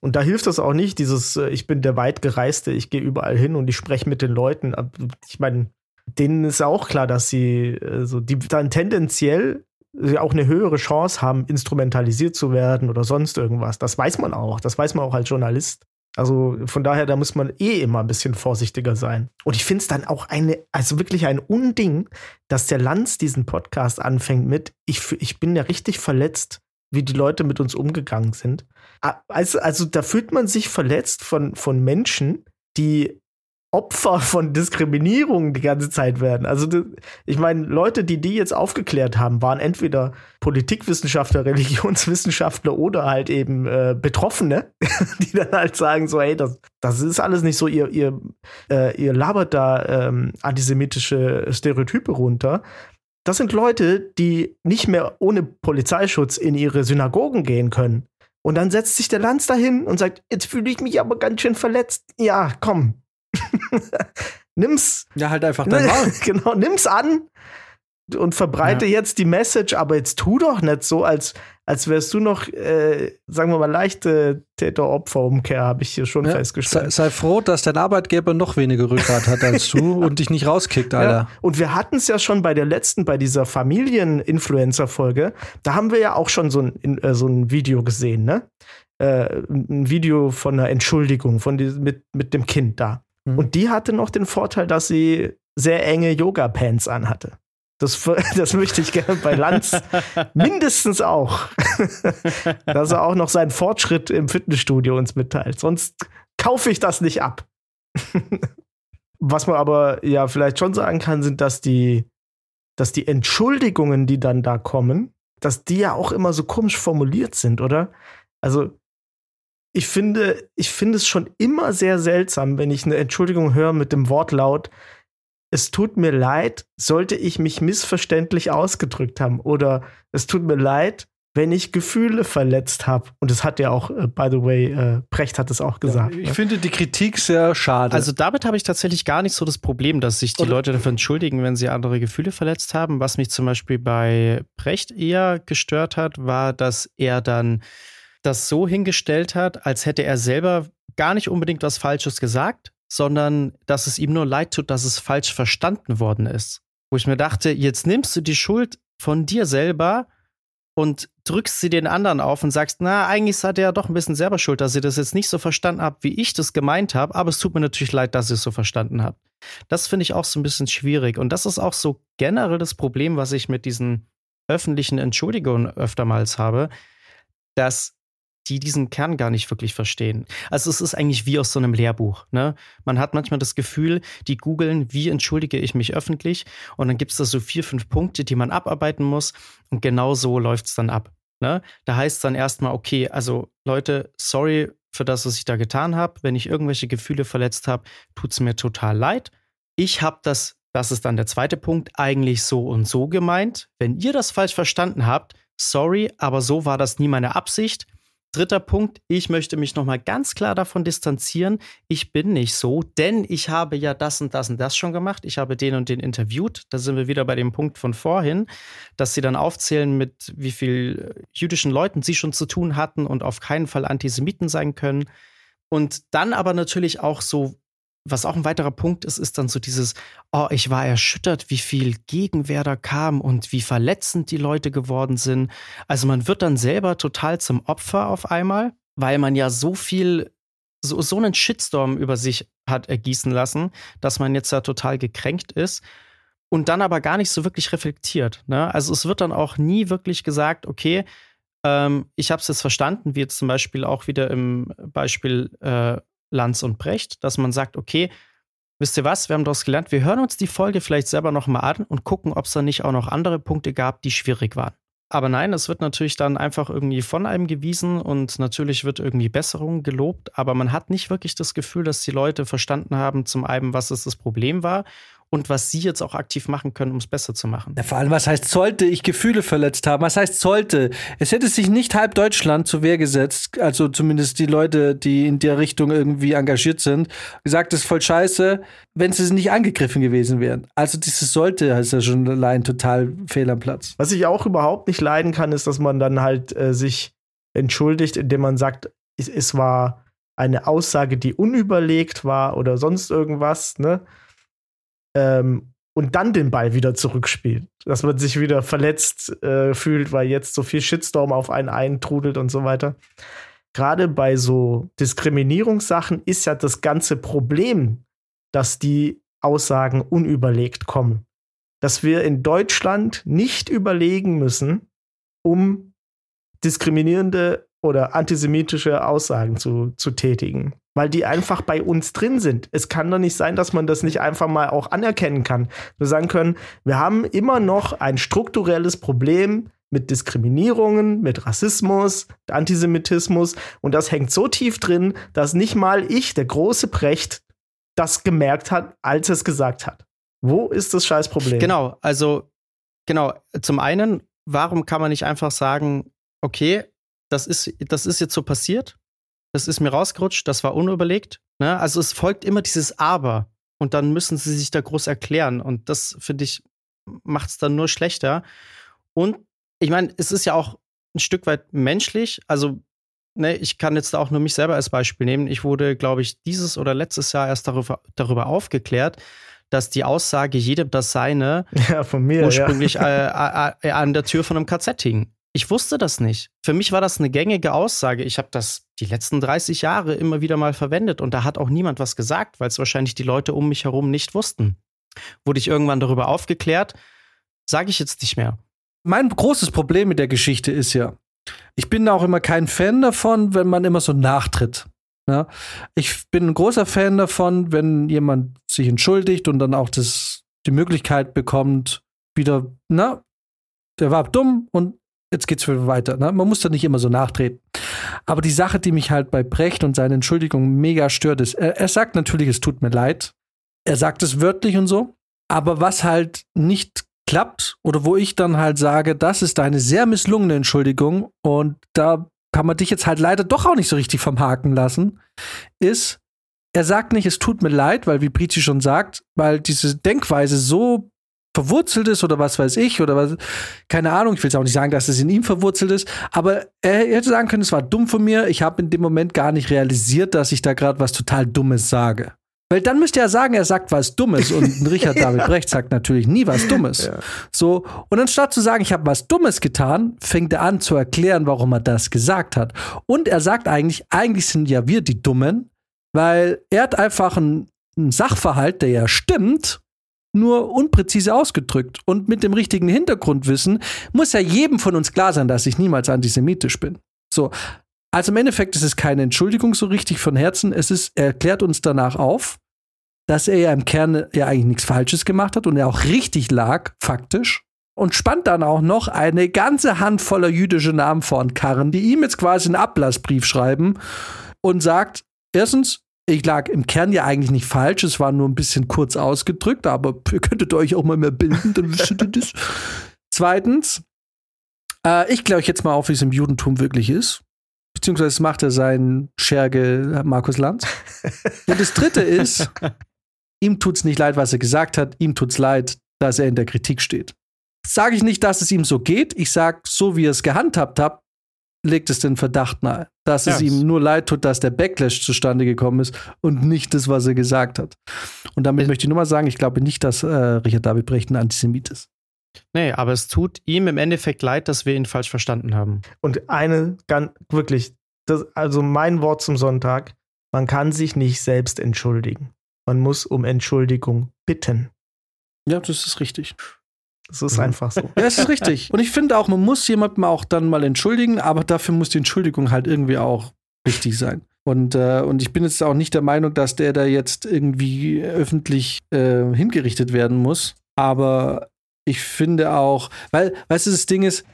Und da hilft es auch nicht, dieses, äh, ich bin der weitgereiste, ich gehe überall hin und ich spreche mit den Leuten. Ich meine, denen ist auch klar, dass sie äh, so, die dann tendenziell auch eine höhere Chance haben, instrumentalisiert zu werden oder sonst irgendwas. Das weiß man auch. Das weiß man auch als Journalist. Also von daher, da muss man eh immer ein bisschen vorsichtiger sein. Und ich finde es dann auch eine, also wirklich ein Unding, dass der Lanz diesen Podcast anfängt mit, ich, ich bin ja richtig verletzt, wie die Leute mit uns umgegangen sind. Also, also da fühlt man sich verletzt von, von Menschen, die Opfer von Diskriminierung die ganze Zeit werden. Also ich meine, Leute, die die jetzt aufgeklärt haben, waren entweder Politikwissenschaftler, Religionswissenschaftler oder halt eben äh, Betroffene, die dann halt sagen so, hey, das, das ist alles nicht so, ihr, ihr, äh, ihr labert da ähm, antisemitische Stereotype runter. Das sind Leute, die nicht mehr ohne Polizeischutz in ihre Synagogen gehen können. Und dann setzt sich der Lanz dahin und sagt, jetzt fühle ich mich aber ganz schön verletzt. Ja, komm, nimm's. Ja, halt einfach dein Maul. genau, nimm's an. und verbreite ja. jetzt die Message, aber jetzt tu doch nicht so, als, als wärst du noch, äh, sagen wir mal, leichte Täter-Opfer-Umkehr, habe ich hier schon ja, festgestellt. Sei, sei, froh, dass dein Arbeitgeber noch weniger Rückgrat hat als du und dich nicht rauskickt, Alter. Ja. Und wir hatten es ja schon bei der letzten, bei dieser Familien-Influencer-Folge, da haben wir ja auch schon so ein, äh, so ein Video gesehen, ne? Äh, ein Video von einer Entschuldigung von die, mit, mit dem Kind da. Mhm. Und die hatte noch den Vorteil, dass sie sehr enge Yoga-Pants anhatte. Das, das möchte ich gerne bei Lanz mindestens auch. Dass er auch noch seinen Fortschritt im Fitnessstudio uns mitteilt. Sonst kaufe ich das nicht ab. Was man aber ja vielleicht schon sagen kann, sind, dass die, dass die Entschuldigungen, die dann da kommen, dass die ja auch immer so komisch formuliert sind, oder? Also, ich finde, ich finde es schon immer sehr seltsam, wenn ich eine Entschuldigung höre mit dem Wortlaut, es tut mir leid, sollte ich mich missverständlich ausgedrückt haben. Oder es tut mir leid, wenn ich Gefühle verletzt habe. Und das hat ja auch, uh, by the way, uh, Brecht hat es auch gesagt. Ja, ich ne? finde die Kritik sehr schade. Also damit habe ich tatsächlich gar nicht so das Problem, dass sich die Oder Leute dafür entschuldigen, wenn sie andere Gefühle verletzt haben. Was mich zum Beispiel bei Brecht eher gestört hat, war, dass er dann das so hingestellt hat, als hätte er selber gar nicht unbedingt was Falsches gesagt, sondern dass es ihm nur leid tut, dass es falsch verstanden worden ist. Wo ich mir dachte, jetzt nimmst du die Schuld von dir selber und drückst sie den anderen auf und sagst, na, eigentlich seid ihr ja doch ein bisschen selber schuld, dass ihr das jetzt nicht so verstanden habt, wie ich das gemeint habe, aber es tut mir natürlich leid, dass ihr es so verstanden habt. Das finde ich auch so ein bisschen schwierig und das ist auch so generell das Problem, was ich mit diesen öffentlichen Entschuldigungen öftermals habe, dass die diesen Kern gar nicht wirklich verstehen. Also es ist eigentlich wie aus so einem Lehrbuch. Ne? Man hat manchmal das Gefühl, die googeln, wie entschuldige ich mich öffentlich und dann gibt es da so vier, fünf Punkte, die man abarbeiten muss und genau so läuft es dann ab. Ne? Da heißt es dann erstmal, okay, also Leute, sorry für das, was ich da getan habe. Wenn ich irgendwelche Gefühle verletzt habe, tut es mir total leid. Ich habe das, das ist dann der zweite Punkt, eigentlich so und so gemeint. Wenn ihr das falsch verstanden habt, sorry, aber so war das nie meine Absicht. Dritter Punkt, ich möchte mich nochmal ganz klar davon distanzieren. Ich bin nicht so, denn ich habe ja das und das und das schon gemacht. Ich habe den und den interviewt. Da sind wir wieder bei dem Punkt von vorhin, dass sie dann aufzählen, mit wie viel jüdischen Leuten sie schon zu tun hatten und auf keinen Fall Antisemiten sein können. Und dann aber natürlich auch so was auch ein weiterer Punkt ist, ist dann so dieses, oh, ich war erschüttert, wie viel Gegenwehr da kam und wie verletzend die Leute geworden sind. Also man wird dann selber total zum Opfer auf einmal, weil man ja so viel, so, so einen Shitstorm über sich hat ergießen lassen, dass man jetzt da total gekränkt ist und dann aber gar nicht so wirklich reflektiert. Ne? Also es wird dann auch nie wirklich gesagt, okay, ähm, ich habe es jetzt verstanden, wie jetzt zum Beispiel auch wieder im Beispiel äh, Lanz und Brecht, dass man sagt, okay, wisst ihr was, wir haben daraus gelernt, wir hören uns die Folge vielleicht selber nochmal an und gucken, ob es da nicht auch noch andere Punkte gab, die schwierig waren. Aber nein, es wird natürlich dann einfach irgendwie von einem gewiesen und natürlich wird irgendwie Besserung gelobt, aber man hat nicht wirklich das Gefühl, dass die Leute verstanden haben, zum einen, was es das Problem war und was sie jetzt auch aktiv machen können, um es besser zu machen. Ja, vor allem, was heißt, sollte ich Gefühle verletzt haben? Was heißt, sollte? Es hätte sich nicht halb Deutschland zur Wehr gesetzt, also zumindest die Leute, die in der Richtung irgendwie engagiert sind, gesagt, das ist voll scheiße, wenn sie nicht angegriffen gewesen wären. Also dieses sollte ist ja schon allein total fehl am Platz. Was ich auch überhaupt nicht leiden kann, ist, dass man dann halt äh, sich entschuldigt, indem man sagt, es, es war eine Aussage, die unüberlegt war oder sonst irgendwas, ne? Ähm, und dann den Ball wieder zurückspielt. Dass man sich wieder verletzt äh, fühlt, weil jetzt so viel Shitstorm auf einen eintrudelt und so weiter. Gerade bei so Diskriminierungssachen ist ja das ganze Problem, dass die Aussagen unüberlegt kommen. Dass wir in Deutschland nicht überlegen müssen, um diskriminierende oder antisemitische Aussagen zu, zu tätigen weil die einfach bei uns drin sind. Es kann doch nicht sein, dass man das nicht einfach mal auch anerkennen kann. Wir sagen können, wir haben immer noch ein strukturelles Problem mit Diskriminierungen, mit Rassismus, Antisemitismus und das hängt so tief drin, dass nicht mal ich, der große Precht, das gemerkt hat, als es gesagt hat. Wo ist das Scheißproblem? Genau, also genau, zum einen, warum kann man nicht einfach sagen, okay, das ist, das ist jetzt so passiert, das ist mir rausgerutscht, das war unüberlegt. Ne? Also es folgt immer dieses Aber und dann müssen sie sich da groß erklären und das finde ich macht es dann nur schlechter. Und ich meine, es ist ja auch ein Stück weit menschlich. Also, ne, ich kann jetzt auch nur mich selber als Beispiel nehmen. Ich wurde, glaube ich, dieses oder letztes Jahr erst darüber, darüber aufgeklärt, dass die Aussage, jedem das Seine, ja, von mir, ursprünglich ja. äh, äh, an der Tür von einem KZ hing. Ich wusste das nicht. Für mich war das eine gängige Aussage. Ich habe das die letzten 30 Jahre immer wieder mal verwendet und da hat auch niemand was gesagt, weil es wahrscheinlich die Leute um mich herum nicht wussten. Wurde ich irgendwann darüber aufgeklärt, sage ich jetzt nicht mehr. Mein großes Problem mit der Geschichte ist ja, ich bin auch immer kein Fan davon, wenn man immer so nachtritt. Ja? Ich bin ein großer Fan davon, wenn jemand sich entschuldigt und dann auch das, die Möglichkeit bekommt, wieder, na, der war dumm und jetzt geht's wieder weiter. Ne? Man muss da nicht immer so nachtreten. Aber die Sache, die mich halt bei Brecht und seinen Entschuldigungen mega stört, ist, er, er sagt natürlich, es tut mir leid. Er sagt es wörtlich und so. Aber was halt nicht klappt oder wo ich dann halt sage, das ist eine sehr misslungene Entschuldigung und da kann man dich jetzt halt leider doch auch nicht so richtig vom Haken lassen, ist, er sagt nicht, es tut mir leid, weil wie Brici schon sagt, weil diese Denkweise so verwurzelt ist oder was weiß ich oder was, keine Ahnung, ich will jetzt auch nicht sagen, dass es in ihm verwurzelt ist, aber er hätte sagen können, es war dumm von mir, ich habe in dem Moment gar nicht realisiert, dass ich da gerade was total Dummes sage. Weil dann müsste er sagen, er sagt was Dummes und Richard David Brecht sagt natürlich nie was Dummes. Ja. So, und anstatt zu sagen, ich habe was Dummes getan, fängt er an zu erklären, warum er das gesagt hat. Und er sagt eigentlich, eigentlich sind ja wir die Dummen, weil er hat einfach einen Sachverhalt, der ja stimmt, nur unpräzise ausgedrückt. Und mit dem richtigen Hintergrundwissen muss ja jedem von uns klar sein, dass ich niemals antisemitisch bin. So. Also im Endeffekt ist es keine Entschuldigung so richtig von Herzen. Es ist, er klärt uns danach auf, dass er ja im Kern ja eigentlich nichts Falsches gemacht hat und er auch richtig lag, faktisch. Und spannt dann auch noch eine ganze Handvoller jüdische Namen vor den Karren, die ihm jetzt quasi einen Ablassbrief schreiben und sagt, erstens, ich lag im Kern ja eigentlich nicht falsch, es war nur ein bisschen kurz ausgedrückt, aber ihr könntet euch auch mal mehr bilden, dann wüsstet ihr das. Zweitens, äh, ich glaube jetzt mal auf, wie es im Judentum wirklich ist. Beziehungsweise macht er seinen Scherge Markus Lanz. Und das dritte ist, ihm tut es nicht leid, was er gesagt hat, ihm tut es leid, dass er in der Kritik steht. Sage ich nicht, dass es ihm so geht, ich sage, so wie er es gehandhabt hat, legt es den Verdacht nahe, dass ja, es ihm nur leid tut, dass der Backlash zustande gekommen ist und nicht das, was er gesagt hat. Und damit ich möchte ich nur mal sagen, ich glaube nicht, dass äh, Richard David Brecht ein Antisemit ist. Nee, aber es tut ihm im Endeffekt leid, dass wir ihn falsch verstanden haben. Und eine, ganz, wirklich, das, also mein Wort zum Sonntag, man kann sich nicht selbst entschuldigen. Man muss um Entschuldigung bitten. Ja, das ist richtig. Das ist mhm. einfach so. Ja, das ist richtig. Und ich finde auch, man muss jemandem auch dann mal entschuldigen, aber dafür muss die Entschuldigung halt irgendwie auch richtig sein. Und, äh, und ich bin jetzt auch nicht der Meinung, dass der da jetzt irgendwie öffentlich äh, hingerichtet werden muss. Aber ich finde auch, weil, weißt du, das Ding ist,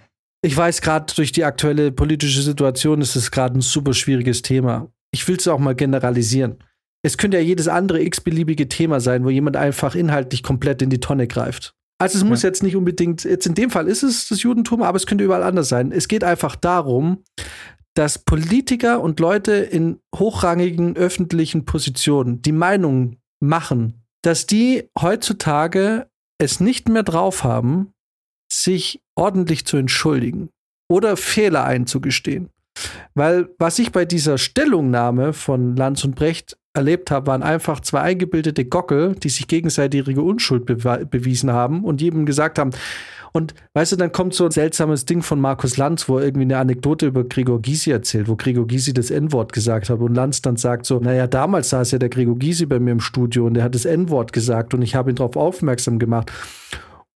ich weiß gerade durch die aktuelle politische Situation ist es gerade ein super schwieriges Thema. Ich will es auch mal generalisieren. Es könnte ja jedes andere x-beliebige Thema sein, wo jemand einfach inhaltlich komplett in die Tonne greift. Also es muss ja. jetzt nicht unbedingt, jetzt in dem Fall ist es das Judentum, aber es könnte überall anders sein. Es geht einfach darum, dass Politiker und Leute in hochrangigen öffentlichen Positionen die Meinung machen, dass die heutzutage es nicht mehr drauf haben, sich ordentlich zu entschuldigen oder Fehler einzugestehen. Weil was ich bei dieser Stellungnahme von Lanz und Brecht erlebt habe, waren einfach zwei eingebildete Gockel, die sich gegenseitige Unschuld be bewiesen haben und jedem gesagt haben. Und weißt du, dann kommt so ein seltsames Ding von Markus Lanz, wo er irgendwie eine Anekdote über Gregor Gysi erzählt, wo Gregor Gysi das N-Wort gesagt hat und Lanz dann sagt so, naja, damals saß ja der Gregor Gysi bei mir im Studio und der hat das N-Wort gesagt und ich habe ihn darauf aufmerksam gemacht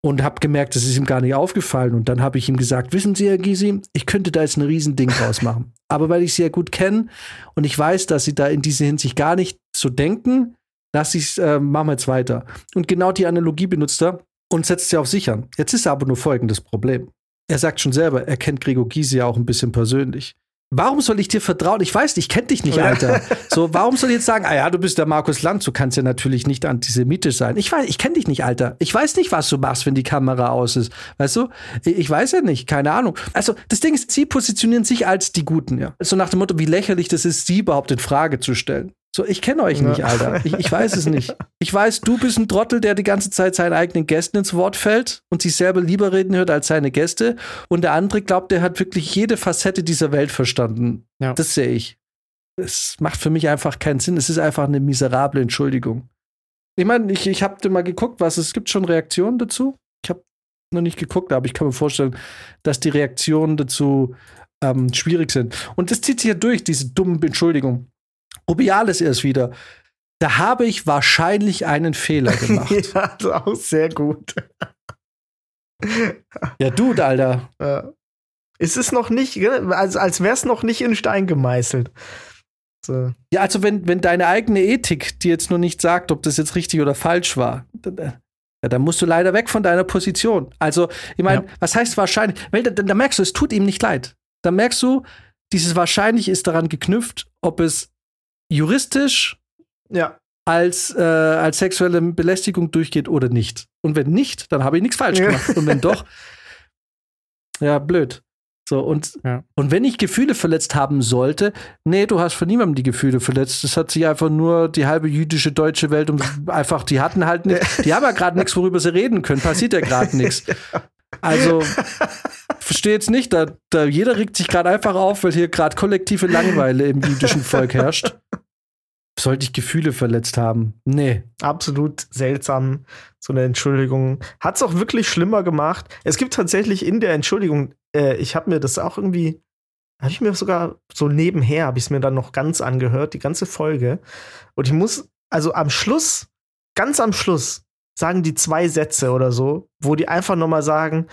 und habe gemerkt, das ist ihm gar nicht aufgefallen. Und dann habe ich ihm gesagt, wissen Sie, Herr Gysi, ich könnte da jetzt ein Riesending draus machen. Aber weil ich Sie ja gut kenne und ich weiß, dass Sie da in dieser Hinsicht gar nicht so denken, lasse ich es, äh, machen wir jetzt weiter. Und genau die Analogie benutzt er und setzt sie auf sichern. Jetzt ist aber nur folgendes Problem. Er sagt schon selber, er kennt Gregor Gysi ja auch ein bisschen persönlich. Warum soll ich dir vertrauen? Ich weiß, ich kenne dich nicht, Alter. So, warum soll ich jetzt sagen, ah ja, du bist der Markus Lanz, du kannst ja natürlich nicht antisemitisch sein. Ich weiß, ich kenne dich nicht, Alter. Ich weiß nicht, was du machst, wenn die Kamera aus ist. Weißt du? Ich weiß ja nicht, keine Ahnung. Also, das Ding ist, sie positionieren sich als die Guten, ja. So nach dem Motto, wie lächerlich das ist, sie überhaupt in Frage zu stellen. So, ich kenne euch nicht, Alter. Ich, ich, weiß es nicht. Ich weiß, du bist ein Trottel, der die ganze Zeit seinen eigenen Gästen ins Wort fällt und sich selber lieber reden hört als seine Gäste. Und der andere glaubt, der hat wirklich jede Facette dieser Welt verstanden. Ja. Das sehe ich. Es macht für mich einfach keinen Sinn. Es ist einfach eine miserable Entschuldigung. Ich meine, ich, ich habe mal geguckt, was es gibt schon Reaktionen dazu. Ich habe noch nicht geguckt, aber ich kann mir vorstellen, dass die Reaktionen dazu ähm, schwierig sind. Und das zieht sich ja durch, diese dummen Entschuldigungen. Rubiales erst wieder. Da habe ich wahrscheinlich einen Fehler gemacht. ja, auch sehr gut. ja, du, Alter. Ja. Es ist noch nicht, als, als wäre es noch nicht in Stein gemeißelt. So. Ja, also wenn, wenn deine eigene Ethik dir jetzt nur nicht sagt, ob das jetzt richtig oder falsch war, dann, äh, ja, dann musst du leider weg von deiner Position. Also, ich meine, ja. was heißt wahrscheinlich? Weil da, da merkst du, es tut ihm nicht leid. Da merkst du, dieses wahrscheinlich ist daran geknüpft, ob es juristisch ja. als, äh, als sexuelle Belästigung durchgeht oder nicht. Und wenn nicht, dann habe ich nichts falsch gemacht. Und wenn doch, ja, blöd. So, und, ja. und wenn ich Gefühle verletzt haben sollte, nee, du hast von niemandem die Gefühle verletzt. Das hat sich einfach nur die halbe jüdische deutsche Welt um einfach, die hatten halt nichts, die haben ja gerade nichts, worüber sie reden können, passiert ja gerade nichts. Also, verstehe jetzt nicht, da, da jeder regt sich gerade einfach auf, weil hier gerade kollektive Langeweile im jüdischen Volk herrscht. Sollte ich Gefühle verletzt haben? Nee. Absolut seltsam, so eine Entschuldigung. Hat es auch wirklich schlimmer gemacht. Es gibt tatsächlich in der Entschuldigung, äh, ich habe mir das auch irgendwie, habe ich mir sogar so nebenher, habe ich es mir dann noch ganz angehört, die ganze Folge. Und ich muss, also am Schluss, ganz am Schluss, sagen die zwei Sätze oder so, wo die einfach noch mal sagen,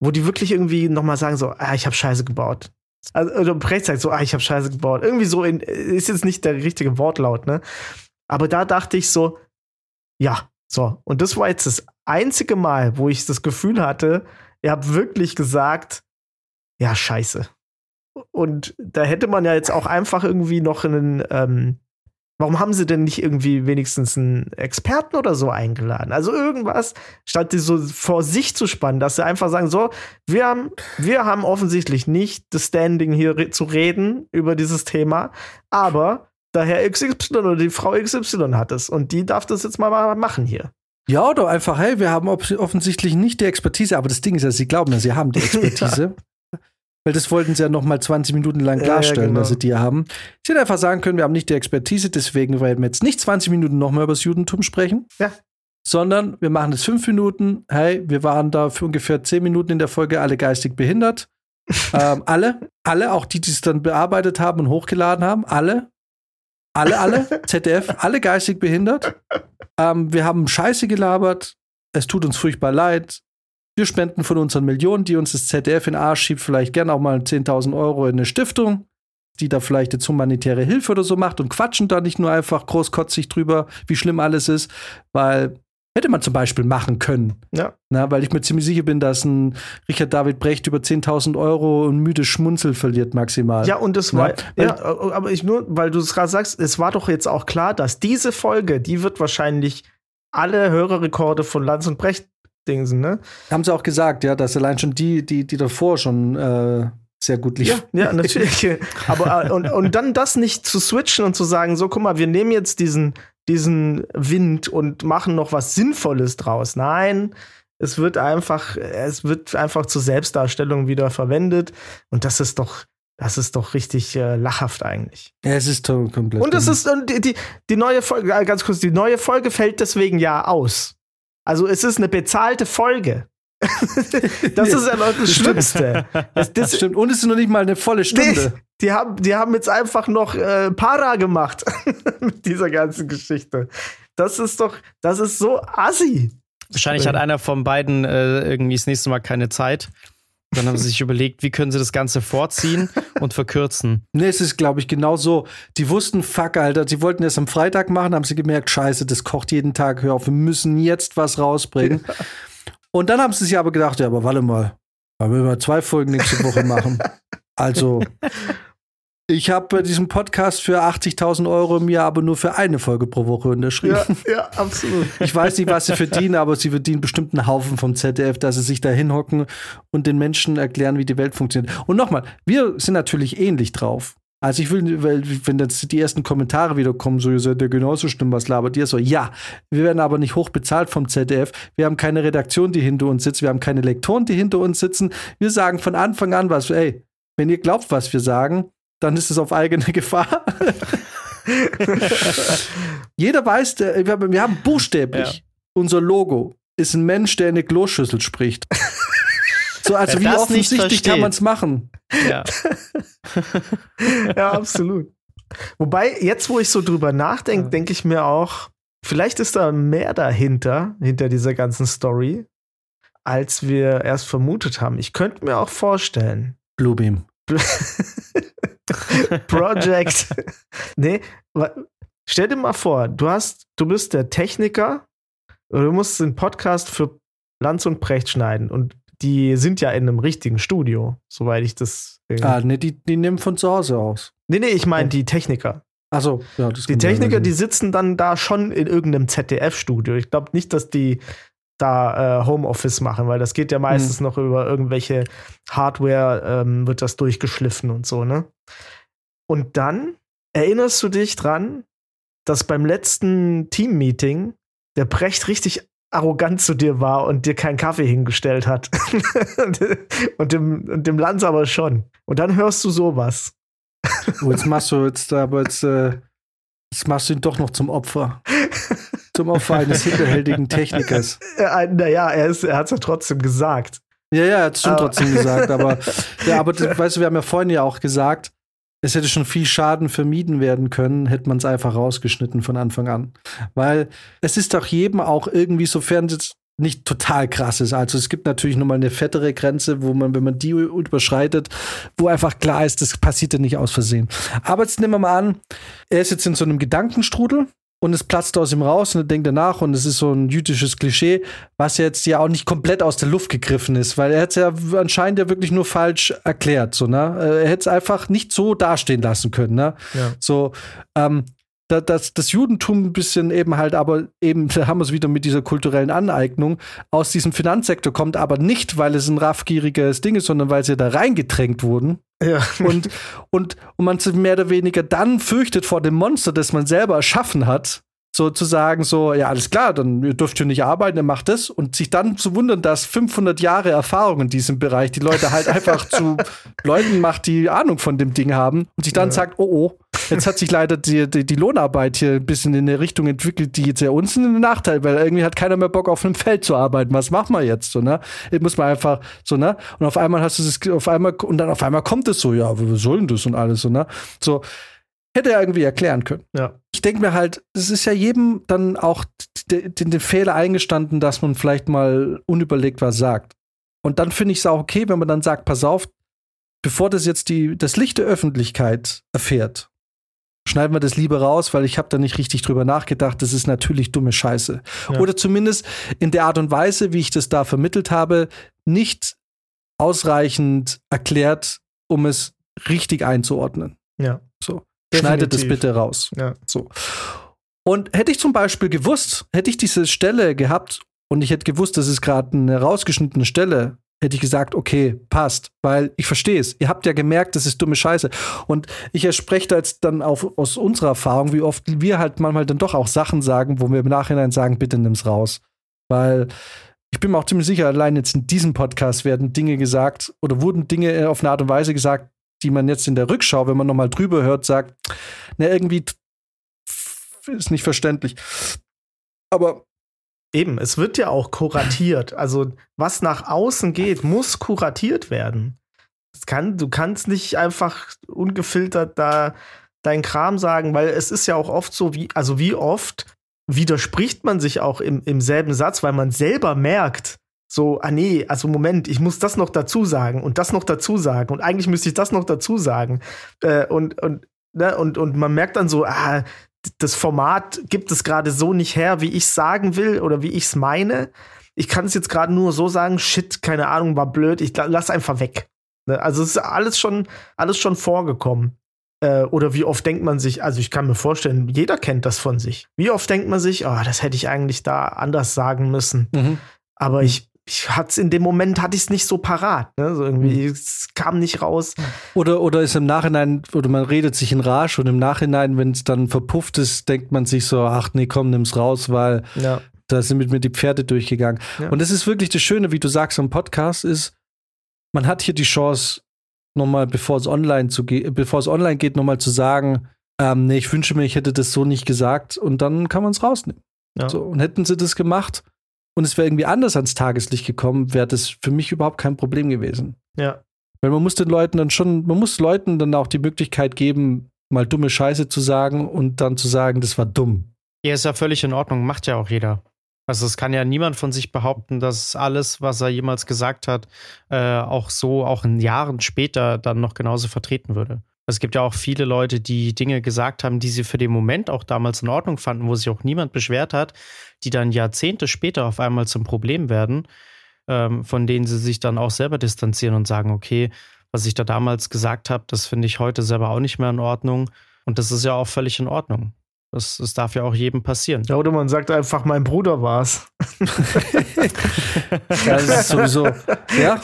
wo die wirklich irgendwie noch mal sagen so, ah, ich habe Scheiße gebaut. Also, oder Brecht sagt so, ah, ich habe Scheiße gebaut. Irgendwie so in, ist jetzt nicht der richtige Wortlaut, ne? Aber da dachte ich so, ja, so. Und das war jetzt das einzige Mal, wo ich das Gefühl hatte, ihr habt wirklich gesagt, ja, scheiße. Und da hätte man ja jetzt auch einfach irgendwie noch einen, ähm, Warum haben sie denn nicht irgendwie wenigstens einen Experten oder so eingeladen? Also irgendwas, statt die so vor sich zu spannen, dass sie einfach sagen, so, wir haben, wir haben offensichtlich nicht das Standing hier re zu reden über dieses Thema, aber der Herr XY oder die Frau XY hat es und die darf das jetzt mal machen hier. Ja, oder einfach, hey, wir haben offensichtlich nicht die Expertise, aber das Ding ist ja, sie glauben ja, sie haben die Expertise. ja. Weil das wollten sie ja noch mal 20 Minuten lang klarstellen, ja, genau. dass sie die haben. Sie hätten einfach sagen können, wir haben nicht die Expertise, deswegen werden wir jetzt nicht 20 Minuten noch mal über das Judentum sprechen. Ja. Sondern wir machen es fünf Minuten. Hey, wir waren da für ungefähr zehn Minuten in der Folge alle geistig behindert. ähm, alle, alle, auch die, die es dann bearbeitet haben und hochgeladen haben, alle, alle, alle, ZDF, alle geistig behindert. Ähm, wir haben Scheiße gelabert. Es tut uns furchtbar leid. Wir spenden von unseren Millionen, die uns das ZDF in den Arsch schiebt, vielleicht gerne auch mal 10.000 Euro in eine Stiftung, die da vielleicht jetzt humanitäre Hilfe oder so macht und quatschen da nicht nur einfach großkotzig drüber, wie schlimm alles ist, weil hätte man zum Beispiel machen können. Ja. Na, weil ich mir ziemlich sicher bin, dass ein Richard David Brecht über 10.000 Euro und müde Schmunzel verliert maximal. Ja, und das war, ja, ja aber ich nur, weil du es gerade sagst, es war doch jetzt auch klar, dass diese Folge, die wird wahrscheinlich alle Hörerrekorde von Lanz und Brecht Dingsen, ne? Haben sie auch gesagt, ja, dass allein schon die, die, die davor schon äh, sehr gut lief. Ja, ja natürlich. Aber äh, und, und dann das nicht zu switchen und zu sagen, so, guck mal, wir nehmen jetzt diesen, diesen Wind und machen noch was Sinnvolles draus. Nein, es wird einfach, es wird einfach zur Selbstdarstellung wieder verwendet. Und das ist doch, das ist doch richtig äh, lachhaft eigentlich. Ja, es ist komplett. Und es ist und die, die neue Folge, äh, ganz kurz, die neue Folge fällt deswegen ja aus. Also es ist eine bezahlte Folge. das ist ja noch das Schlimmste. Das, das, stimmt. Und es ist noch nicht mal eine volle Stunde. Die, die haben, die haben jetzt einfach noch äh, Para gemacht mit dieser ganzen Geschichte. Das ist doch, das ist so assi. Wahrscheinlich hat einer von beiden äh, irgendwie das nächste Mal keine Zeit. Dann haben sie sich überlegt, wie können sie das Ganze vorziehen und verkürzen. Nee, es ist, glaube ich, genau so. Die wussten, fuck, Alter, sie wollten das am Freitag machen, haben sie gemerkt, scheiße, das kocht jeden Tag, hör auf, wir müssen jetzt was rausbringen. Ja. Und dann haben sie sich aber gedacht, ja, aber warte mal, wollen wir mal zwei Folgen nächste Woche machen. Also, ich habe diesen Podcast für 80.000 Euro im Jahr, aber nur für eine Folge pro Woche unterschrieben. Ja, ja, absolut. Ich weiß nicht, was sie verdienen, aber sie verdienen bestimmt einen Haufen vom ZDF, dass sie sich da hinhocken und den Menschen erklären, wie die Welt funktioniert. Und nochmal, wir sind natürlich ähnlich drauf. Also ich will, wenn jetzt die ersten Kommentare wieder kommen, so, ihr seid ja genauso schlimm, was labert ihr so. Ja, wir werden aber nicht hoch bezahlt vom ZDF. Wir haben keine Redaktion, die hinter uns sitzt. Wir haben keine Lektoren, die hinter uns sitzen. Wir sagen von Anfang an was, ey, wenn ihr glaubt, was wir sagen, dann ist es auf eigene Gefahr. Jeder weiß, der, wir, haben, wir haben buchstäblich ja. unser Logo ist ein Mensch, der in eine Kloschüssel spricht. So, also Wer wie offensichtlich kann man es machen? Ja. ja, absolut. Wobei, jetzt, wo ich so drüber nachdenke, ja. denke ich mir auch, vielleicht ist da mehr dahinter, hinter dieser ganzen Story, als wir erst vermutet haben. Ich könnte mir auch vorstellen. Bluebeam. Project. nee, stell dir mal vor, du hast, du bist der Techniker oder du musst den Podcast für Lanz und Precht schneiden und die sind ja in einem richtigen Studio, soweit ich das. Ah, ne, die, die nehmen von zu Hause aus. Nee, nee, ich meine die Techniker. Also, ja, das Die Techniker, die sitzen dann da schon in irgendeinem ZDF-Studio. Ich glaube nicht, dass die da äh, Homeoffice machen, weil das geht ja meistens hm. noch über irgendwelche Hardware, ähm, wird das durchgeschliffen und so, ne? Und dann erinnerst du dich dran, dass beim letzten Team-Meeting der Brecht richtig arrogant zu dir war und dir keinen Kaffee hingestellt hat. und, dem, und dem Lanz aber schon. Und dann hörst du sowas. Oh, jetzt machst du jetzt aber jetzt, äh, jetzt machst du ihn doch noch zum Opfer. zum Opfer eines hinterhältigen Technikers. Ja, naja, er, er hat es ja trotzdem gesagt. Ja, ja, er hat es schon trotzdem gesagt, aber, ja, aber das, weißt du, wir haben ja vorhin ja auch gesagt, es hätte schon viel Schaden vermieden werden können, hätte man es einfach rausgeschnitten von Anfang an. Weil es ist doch jedem auch irgendwie, sofern es nicht total krass ist. Also es gibt natürlich nochmal eine fettere Grenze, wo man, wenn man die überschreitet, wo einfach klar ist, das passiert ja nicht aus Versehen. Aber jetzt nehmen wir mal an, er ist jetzt in so einem Gedankenstrudel und es platzt aus ihm raus und er denkt danach und es ist so ein jüdisches Klischee, was jetzt ja auch nicht komplett aus der Luft gegriffen ist, weil er hat es ja anscheinend ja wirklich nur falsch erklärt, so, ne? Er hätte es einfach nicht so dastehen lassen können, ne? Ja. So, ähm, das, das Judentum ein bisschen eben halt, aber eben, da haben wir es wieder mit dieser kulturellen Aneignung, aus diesem Finanzsektor kommt, aber nicht, weil es ein raffgieriges Ding ist, sondern weil sie da reingedrängt wurden. Ja. Und, und, und man sich mehr oder weniger dann fürchtet vor dem Monster, das man selber erschaffen hat, so zu sagen, so, ja, alles klar, dann ihr dürft hier nicht arbeiten, ihr macht das. Und sich dann zu wundern, dass 500 Jahre Erfahrung in diesem Bereich die Leute halt einfach zu Leuten macht, die Ahnung von dem Ding haben und sich dann ja. sagt, oh, oh, jetzt hat sich leider die, die, die, Lohnarbeit hier ein bisschen in eine Richtung entwickelt, die jetzt ja uns einen Nachteil, weil irgendwie hat keiner mehr Bock auf einem Feld zu arbeiten. Was machen wir jetzt, so, ne? Jetzt muss man einfach, so, ne? Und auf einmal hast du das, auf einmal, und dann auf einmal kommt es so, ja, was soll denn das und alles, so, ne? So, hätte er irgendwie erklären können. Ja. Ich denke mir halt, es ist ja jedem dann auch den, den Fehler eingestanden, dass man vielleicht mal unüberlegt was sagt. Und dann finde ich es auch okay, wenn man dann sagt, pass auf, bevor das jetzt die, das Licht der Öffentlichkeit erfährt, schneiden wir das lieber raus, weil ich habe da nicht richtig drüber nachgedacht. Das ist natürlich dumme Scheiße. Ja. Oder zumindest in der Art und Weise, wie ich das da vermittelt habe, nicht ausreichend erklärt, um es richtig einzuordnen. Ja. So. Schneidet es bitte raus. Ja. So. Und hätte ich zum Beispiel gewusst, hätte ich diese Stelle gehabt und ich hätte gewusst, das ist gerade eine rausgeschnittene Stelle, hätte ich gesagt, okay, passt, weil ich verstehe es. Ihr habt ja gemerkt, das ist dumme Scheiße. Und ich spreche da jetzt dann auch aus unserer Erfahrung, wie oft wir halt manchmal dann doch auch Sachen sagen, wo wir im Nachhinein sagen, bitte nimm's raus. Weil ich bin mir auch ziemlich sicher, allein jetzt in diesem Podcast werden Dinge gesagt oder wurden Dinge auf eine Art und Weise gesagt, die man jetzt in der Rückschau, wenn man nochmal drüber hört, sagt, na, irgendwie ist nicht verständlich. Aber Eben, es wird ja auch kuratiert. Also, was nach außen geht, muss kuratiert werden. Kann, du kannst nicht einfach ungefiltert da deinen Kram sagen, weil es ist ja auch oft so, wie, also wie oft widerspricht man sich auch im, im selben Satz, weil man selber merkt, so, ah nee, also Moment, ich muss das noch dazu sagen und das noch dazu sagen und eigentlich müsste ich das noch dazu sagen. Äh, und, und, ne, und, und man merkt dann so, ah, das Format gibt es gerade so nicht her, wie ich es sagen will oder wie ich es meine. Ich kann es jetzt gerade nur so sagen, shit, keine Ahnung, war blöd, ich lass einfach weg. Ne? Also es ist alles schon, alles schon vorgekommen. Äh, oder wie oft denkt man sich, also ich kann mir vorstellen, jeder kennt das von sich. Wie oft denkt man sich, oh, das hätte ich eigentlich da anders sagen müssen. Mhm. Aber ich, ich hatte es in dem Moment hatte ich es nicht so parat. Ne? So irgendwie, mhm. es kam nicht raus. Oder, oder ist im Nachhinein, oder man redet sich in Rage und im Nachhinein, wenn es dann verpufft ist, denkt man sich so, ach nee, komm, nimm's raus, weil ja. da sind mit mir die Pferde durchgegangen. Ja. Und das ist wirklich das Schöne, wie du sagst am Podcast, ist, man hat hier die Chance, nochmal, bevor es online zu bevor es online geht, nochmal zu sagen, ähm, nee, ich wünsche mir, ich hätte das so nicht gesagt und dann kann man es rausnehmen. Ja. So, und hätten sie das gemacht, und es wäre irgendwie anders ans Tageslicht gekommen, wäre das für mich überhaupt kein Problem gewesen. Ja. Weil man muss den Leuten dann schon, man muss Leuten dann auch die Möglichkeit geben, mal dumme Scheiße zu sagen und dann zu sagen, das war dumm. Ja, ist ja völlig in Ordnung, macht ja auch jeder. Also es kann ja niemand von sich behaupten, dass alles, was er jemals gesagt hat, äh, auch so, auch in Jahren später dann noch genauso vertreten würde. Es gibt ja auch viele Leute, die Dinge gesagt haben, die sie für den Moment auch damals in Ordnung fanden, wo sich auch niemand beschwert hat, die dann Jahrzehnte später auf einmal zum Problem werden, ähm, von denen sie sich dann auch selber distanzieren und sagen, okay, was ich da damals gesagt habe, das finde ich heute selber auch nicht mehr in Ordnung. Und das ist ja auch völlig in Ordnung. Das, das darf ja auch jedem passieren. Ja, oder man sagt einfach, mein Bruder war's. ja, das ist sowieso. Ja,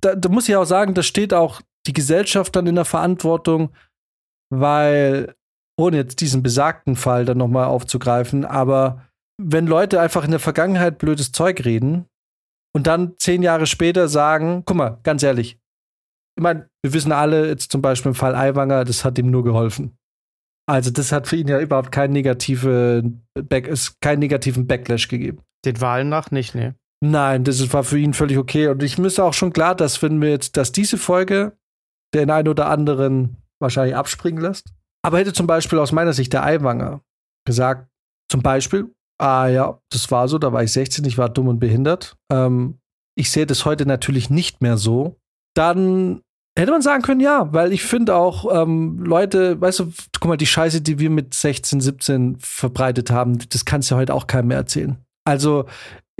da, da muss ich auch sagen, da steht auch die Gesellschaft dann in der Verantwortung, weil, ohne jetzt diesen besagten Fall dann nochmal aufzugreifen, aber wenn Leute einfach in der Vergangenheit blödes Zeug reden und dann zehn Jahre später sagen, guck mal, ganz ehrlich, ich meine, wir wissen alle, jetzt zum Beispiel im Fall Aiwanger, das hat ihm nur geholfen. Also, das hat für ihn ja überhaupt keinen, negative Back, es keinen negativen Backlash gegeben. Den Wahlen nach nicht, ne? Nein, das war für ihn völlig okay. Und ich müsste auch schon klar, dass wenn wir jetzt, dass diese Folge den einen oder anderen wahrscheinlich abspringen lässt. Aber hätte zum Beispiel aus meiner Sicht der Eiwanger gesagt, zum Beispiel, ah ja, das war so, da war ich 16, ich war dumm und behindert. Ähm, ich sehe das heute natürlich nicht mehr so. Dann hätte man sagen können, ja, weil ich finde auch ähm, Leute, weißt du, guck mal, die Scheiße, die wir mit 16, 17 verbreitet haben, das kannst du ja heute auch keinem mehr erzählen. Also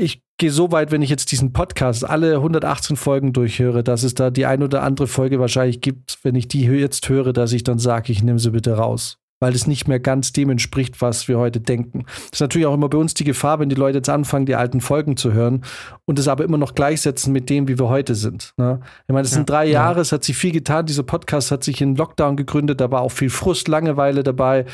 ich gehe so weit, wenn ich jetzt diesen Podcast alle 118 Folgen durchhöre, dass es da die ein oder andere Folge wahrscheinlich gibt, wenn ich die jetzt höre, dass ich dann sage, ich nehme sie bitte raus weil es nicht mehr ganz dem entspricht, was wir heute denken. Das ist natürlich auch immer bei uns die Gefahr, wenn die Leute jetzt anfangen, die alten Folgen zu hören und es aber immer noch gleichsetzen mit dem, wie wir heute sind. Ne? Ich meine, es ja, sind drei Jahre, ja. es hat sich viel getan. Dieser Podcast hat sich in Lockdown gegründet, da war auch viel Frust, Langeweile dabei.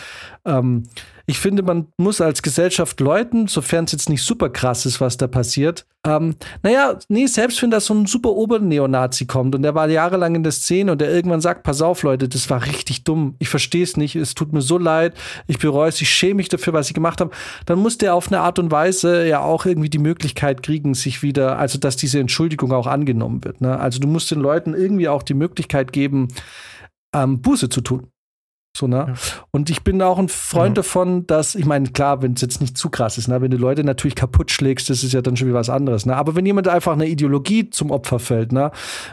Ähm, ich finde, man muss als Gesellschaft läuten, sofern es jetzt nicht super krass ist, was da passiert. Ähm, naja, nee, selbst wenn da so ein super Oberneonazi kommt und der war jahrelang in der Szene und der irgendwann sagt, pass auf, Leute, das war richtig dumm, ich verstehe es nicht, es tut mir so leid, ich bereue es, ich schäme mich dafür, was ich gemacht habe, dann muss der auf eine Art und Weise ja auch irgendwie die Möglichkeit kriegen, sich wieder, also dass diese Entschuldigung auch angenommen wird. Ne? Also du musst den Leuten irgendwie auch die Möglichkeit geben, ähm, Buße zu tun. So, ne? Ja. Und ich bin auch ein Freund ja. davon, dass, ich meine, klar, wenn es jetzt nicht zu krass ist, ne? wenn du Leute natürlich kaputt schlägst, das ist ja dann schon wieder was anderes. Ne? Aber wenn jemand einfach eine Ideologie zum Opfer fällt, ne?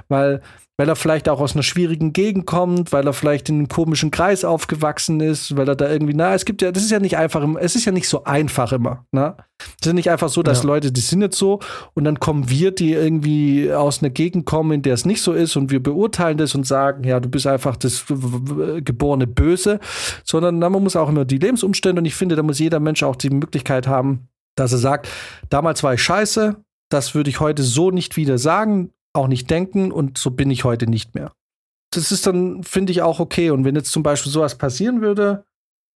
weil weil er vielleicht auch aus einer schwierigen Gegend kommt, weil er vielleicht in einem komischen Kreis aufgewachsen ist, weil er da irgendwie, na, es gibt ja, das ist ja nicht einfach, es ist ja nicht so einfach immer, ne? Es ist ja nicht einfach so, dass ja. Leute, die sind jetzt so und dann kommen wir, die irgendwie aus einer Gegend kommen, in der es nicht so ist und wir beurteilen das und sagen, ja, du bist einfach das geborene Böse, sondern na, man muss auch immer die Lebensumstände und ich finde, da muss jeder Mensch auch die Möglichkeit haben, dass er sagt, damals war ich scheiße, das würde ich heute so nicht wieder sagen auch nicht denken und so bin ich heute nicht mehr. Das ist dann, finde ich, auch okay. Und wenn jetzt zum Beispiel sowas passieren würde,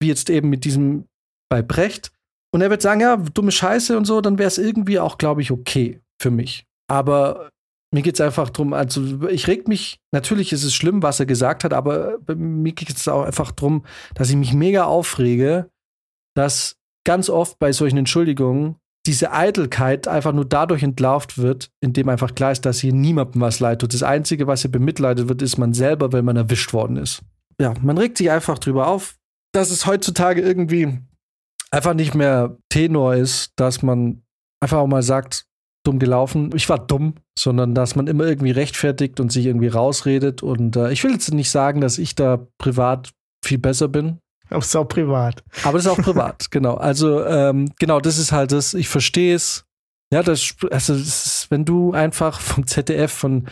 wie jetzt eben mit diesem bei Brecht, und er wird sagen, ja, dumme Scheiße und so, dann wäre es irgendwie auch, glaube ich, okay für mich. Aber mir geht es einfach darum, also ich reg mich, natürlich ist es schlimm, was er gesagt hat, aber mir geht es auch einfach darum, dass ich mich mega aufrege, dass ganz oft bei solchen Entschuldigungen diese Eitelkeit einfach nur dadurch entlarvt wird, indem einfach klar ist, dass hier niemandem was leid tut. Das Einzige, was hier bemitleidet wird, ist man selber, wenn man erwischt worden ist. Ja, man regt sich einfach drüber auf, dass es heutzutage irgendwie einfach nicht mehr Tenor ist, dass man einfach auch mal sagt, dumm gelaufen, ich war dumm, sondern dass man immer irgendwie rechtfertigt und sich irgendwie rausredet. Und äh, ich will jetzt nicht sagen, dass ich da privat viel besser bin. Aber es ist auch privat. Aber es ist auch privat, genau. Also, ähm, genau, das ist halt das, ich verstehe es. Ja, das, also, das ist, wenn du einfach vom ZDF von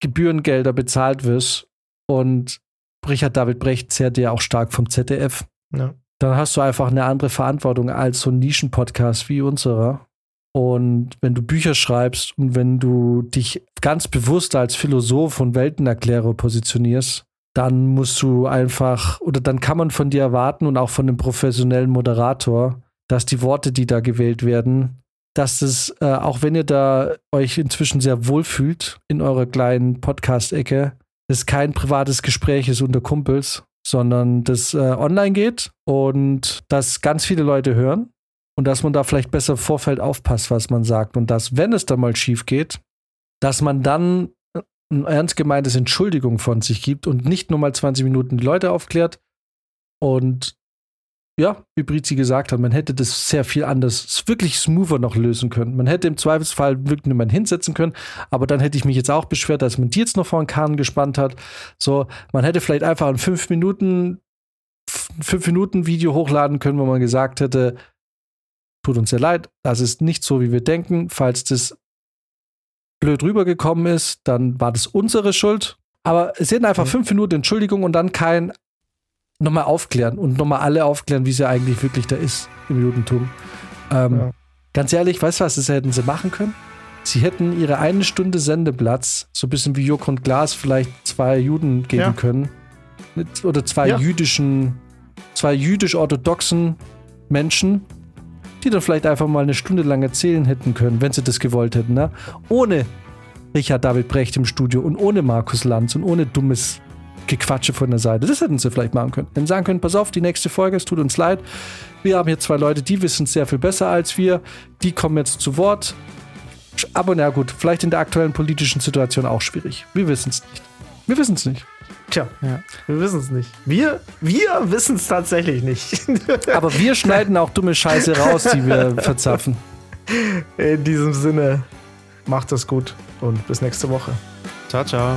Gebührengelder bezahlt wirst und Richard David Brecht zehrt ja auch stark vom ZDF, ja. dann hast du einfach eine andere Verantwortung als so ein Nischenpodcast wie unserer. Und wenn du Bücher schreibst und wenn du dich ganz bewusst als Philosoph und Weltenerklärer positionierst, dann musst du einfach, oder dann kann man von dir erwarten und auch von dem professionellen Moderator, dass die Worte, die da gewählt werden, dass es, äh, auch wenn ihr da euch inzwischen sehr wohl fühlt in eurer kleinen Podcast-Ecke, es kein privates Gespräch ist unter Kumpels, sondern das äh, online geht und dass ganz viele Leute hören und dass man da vielleicht besser im Vorfeld aufpasst, was man sagt. Und dass, wenn es dann mal schief geht, dass man dann ein ernst gemeintes Entschuldigung von sich gibt und nicht nur mal 20 Minuten die Leute aufklärt. Und ja, wie Brizi gesagt hat, man hätte das sehr viel anders, wirklich smoother noch lösen können. Man hätte im Zweifelsfall wirklich niemanden hinsetzen können, aber dann hätte ich mich jetzt auch beschwert, dass man die jetzt noch vor den Kahn gespannt hat. So, man hätte vielleicht einfach ein 5 Minuten, 5 Minuten Video hochladen können, wo man gesagt hätte, tut uns sehr leid, das ist nicht so, wie wir denken. Falls das blöd rübergekommen ist, dann war das unsere Schuld. Aber es sind einfach mhm. fünf Minuten Entschuldigung und dann kein nochmal aufklären und nochmal alle aufklären, wie ja eigentlich wirklich da ist im Judentum. Ähm, ja. Ganz ehrlich, weißt du was, das hätten sie machen können? Sie hätten ihre eine Stunde Sendeplatz, so ein bisschen wie Jörg und Glas, vielleicht zwei Juden geben ja. können. Oder zwei ja. jüdischen, zwei jüdisch-orthodoxen Menschen, die dann vielleicht einfach mal eine Stunde lang erzählen hätten können, wenn sie das gewollt hätten, ne? Ohne Richard David Brecht im Studio und ohne Markus Lanz und ohne dummes Gequatsche von der Seite. Das hätten sie vielleicht machen können. Sie sagen können, pass auf, die nächste Folge, es tut uns leid. Wir haben hier zwei Leute, die wissen es sehr viel besser als wir. Die kommen jetzt zu Wort. Aber na gut, vielleicht in der aktuellen politischen Situation auch schwierig. Wir wissen es nicht. Wir wissen es nicht. Tja, ja. wir wissen es nicht. Wir, wir wissen es tatsächlich nicht. Aber wir schneiden auch dumme Scheiße raus, die wir verzapfen. In diesem Sinne, macht es gut und bis nächste Woche. Ciao, ciao.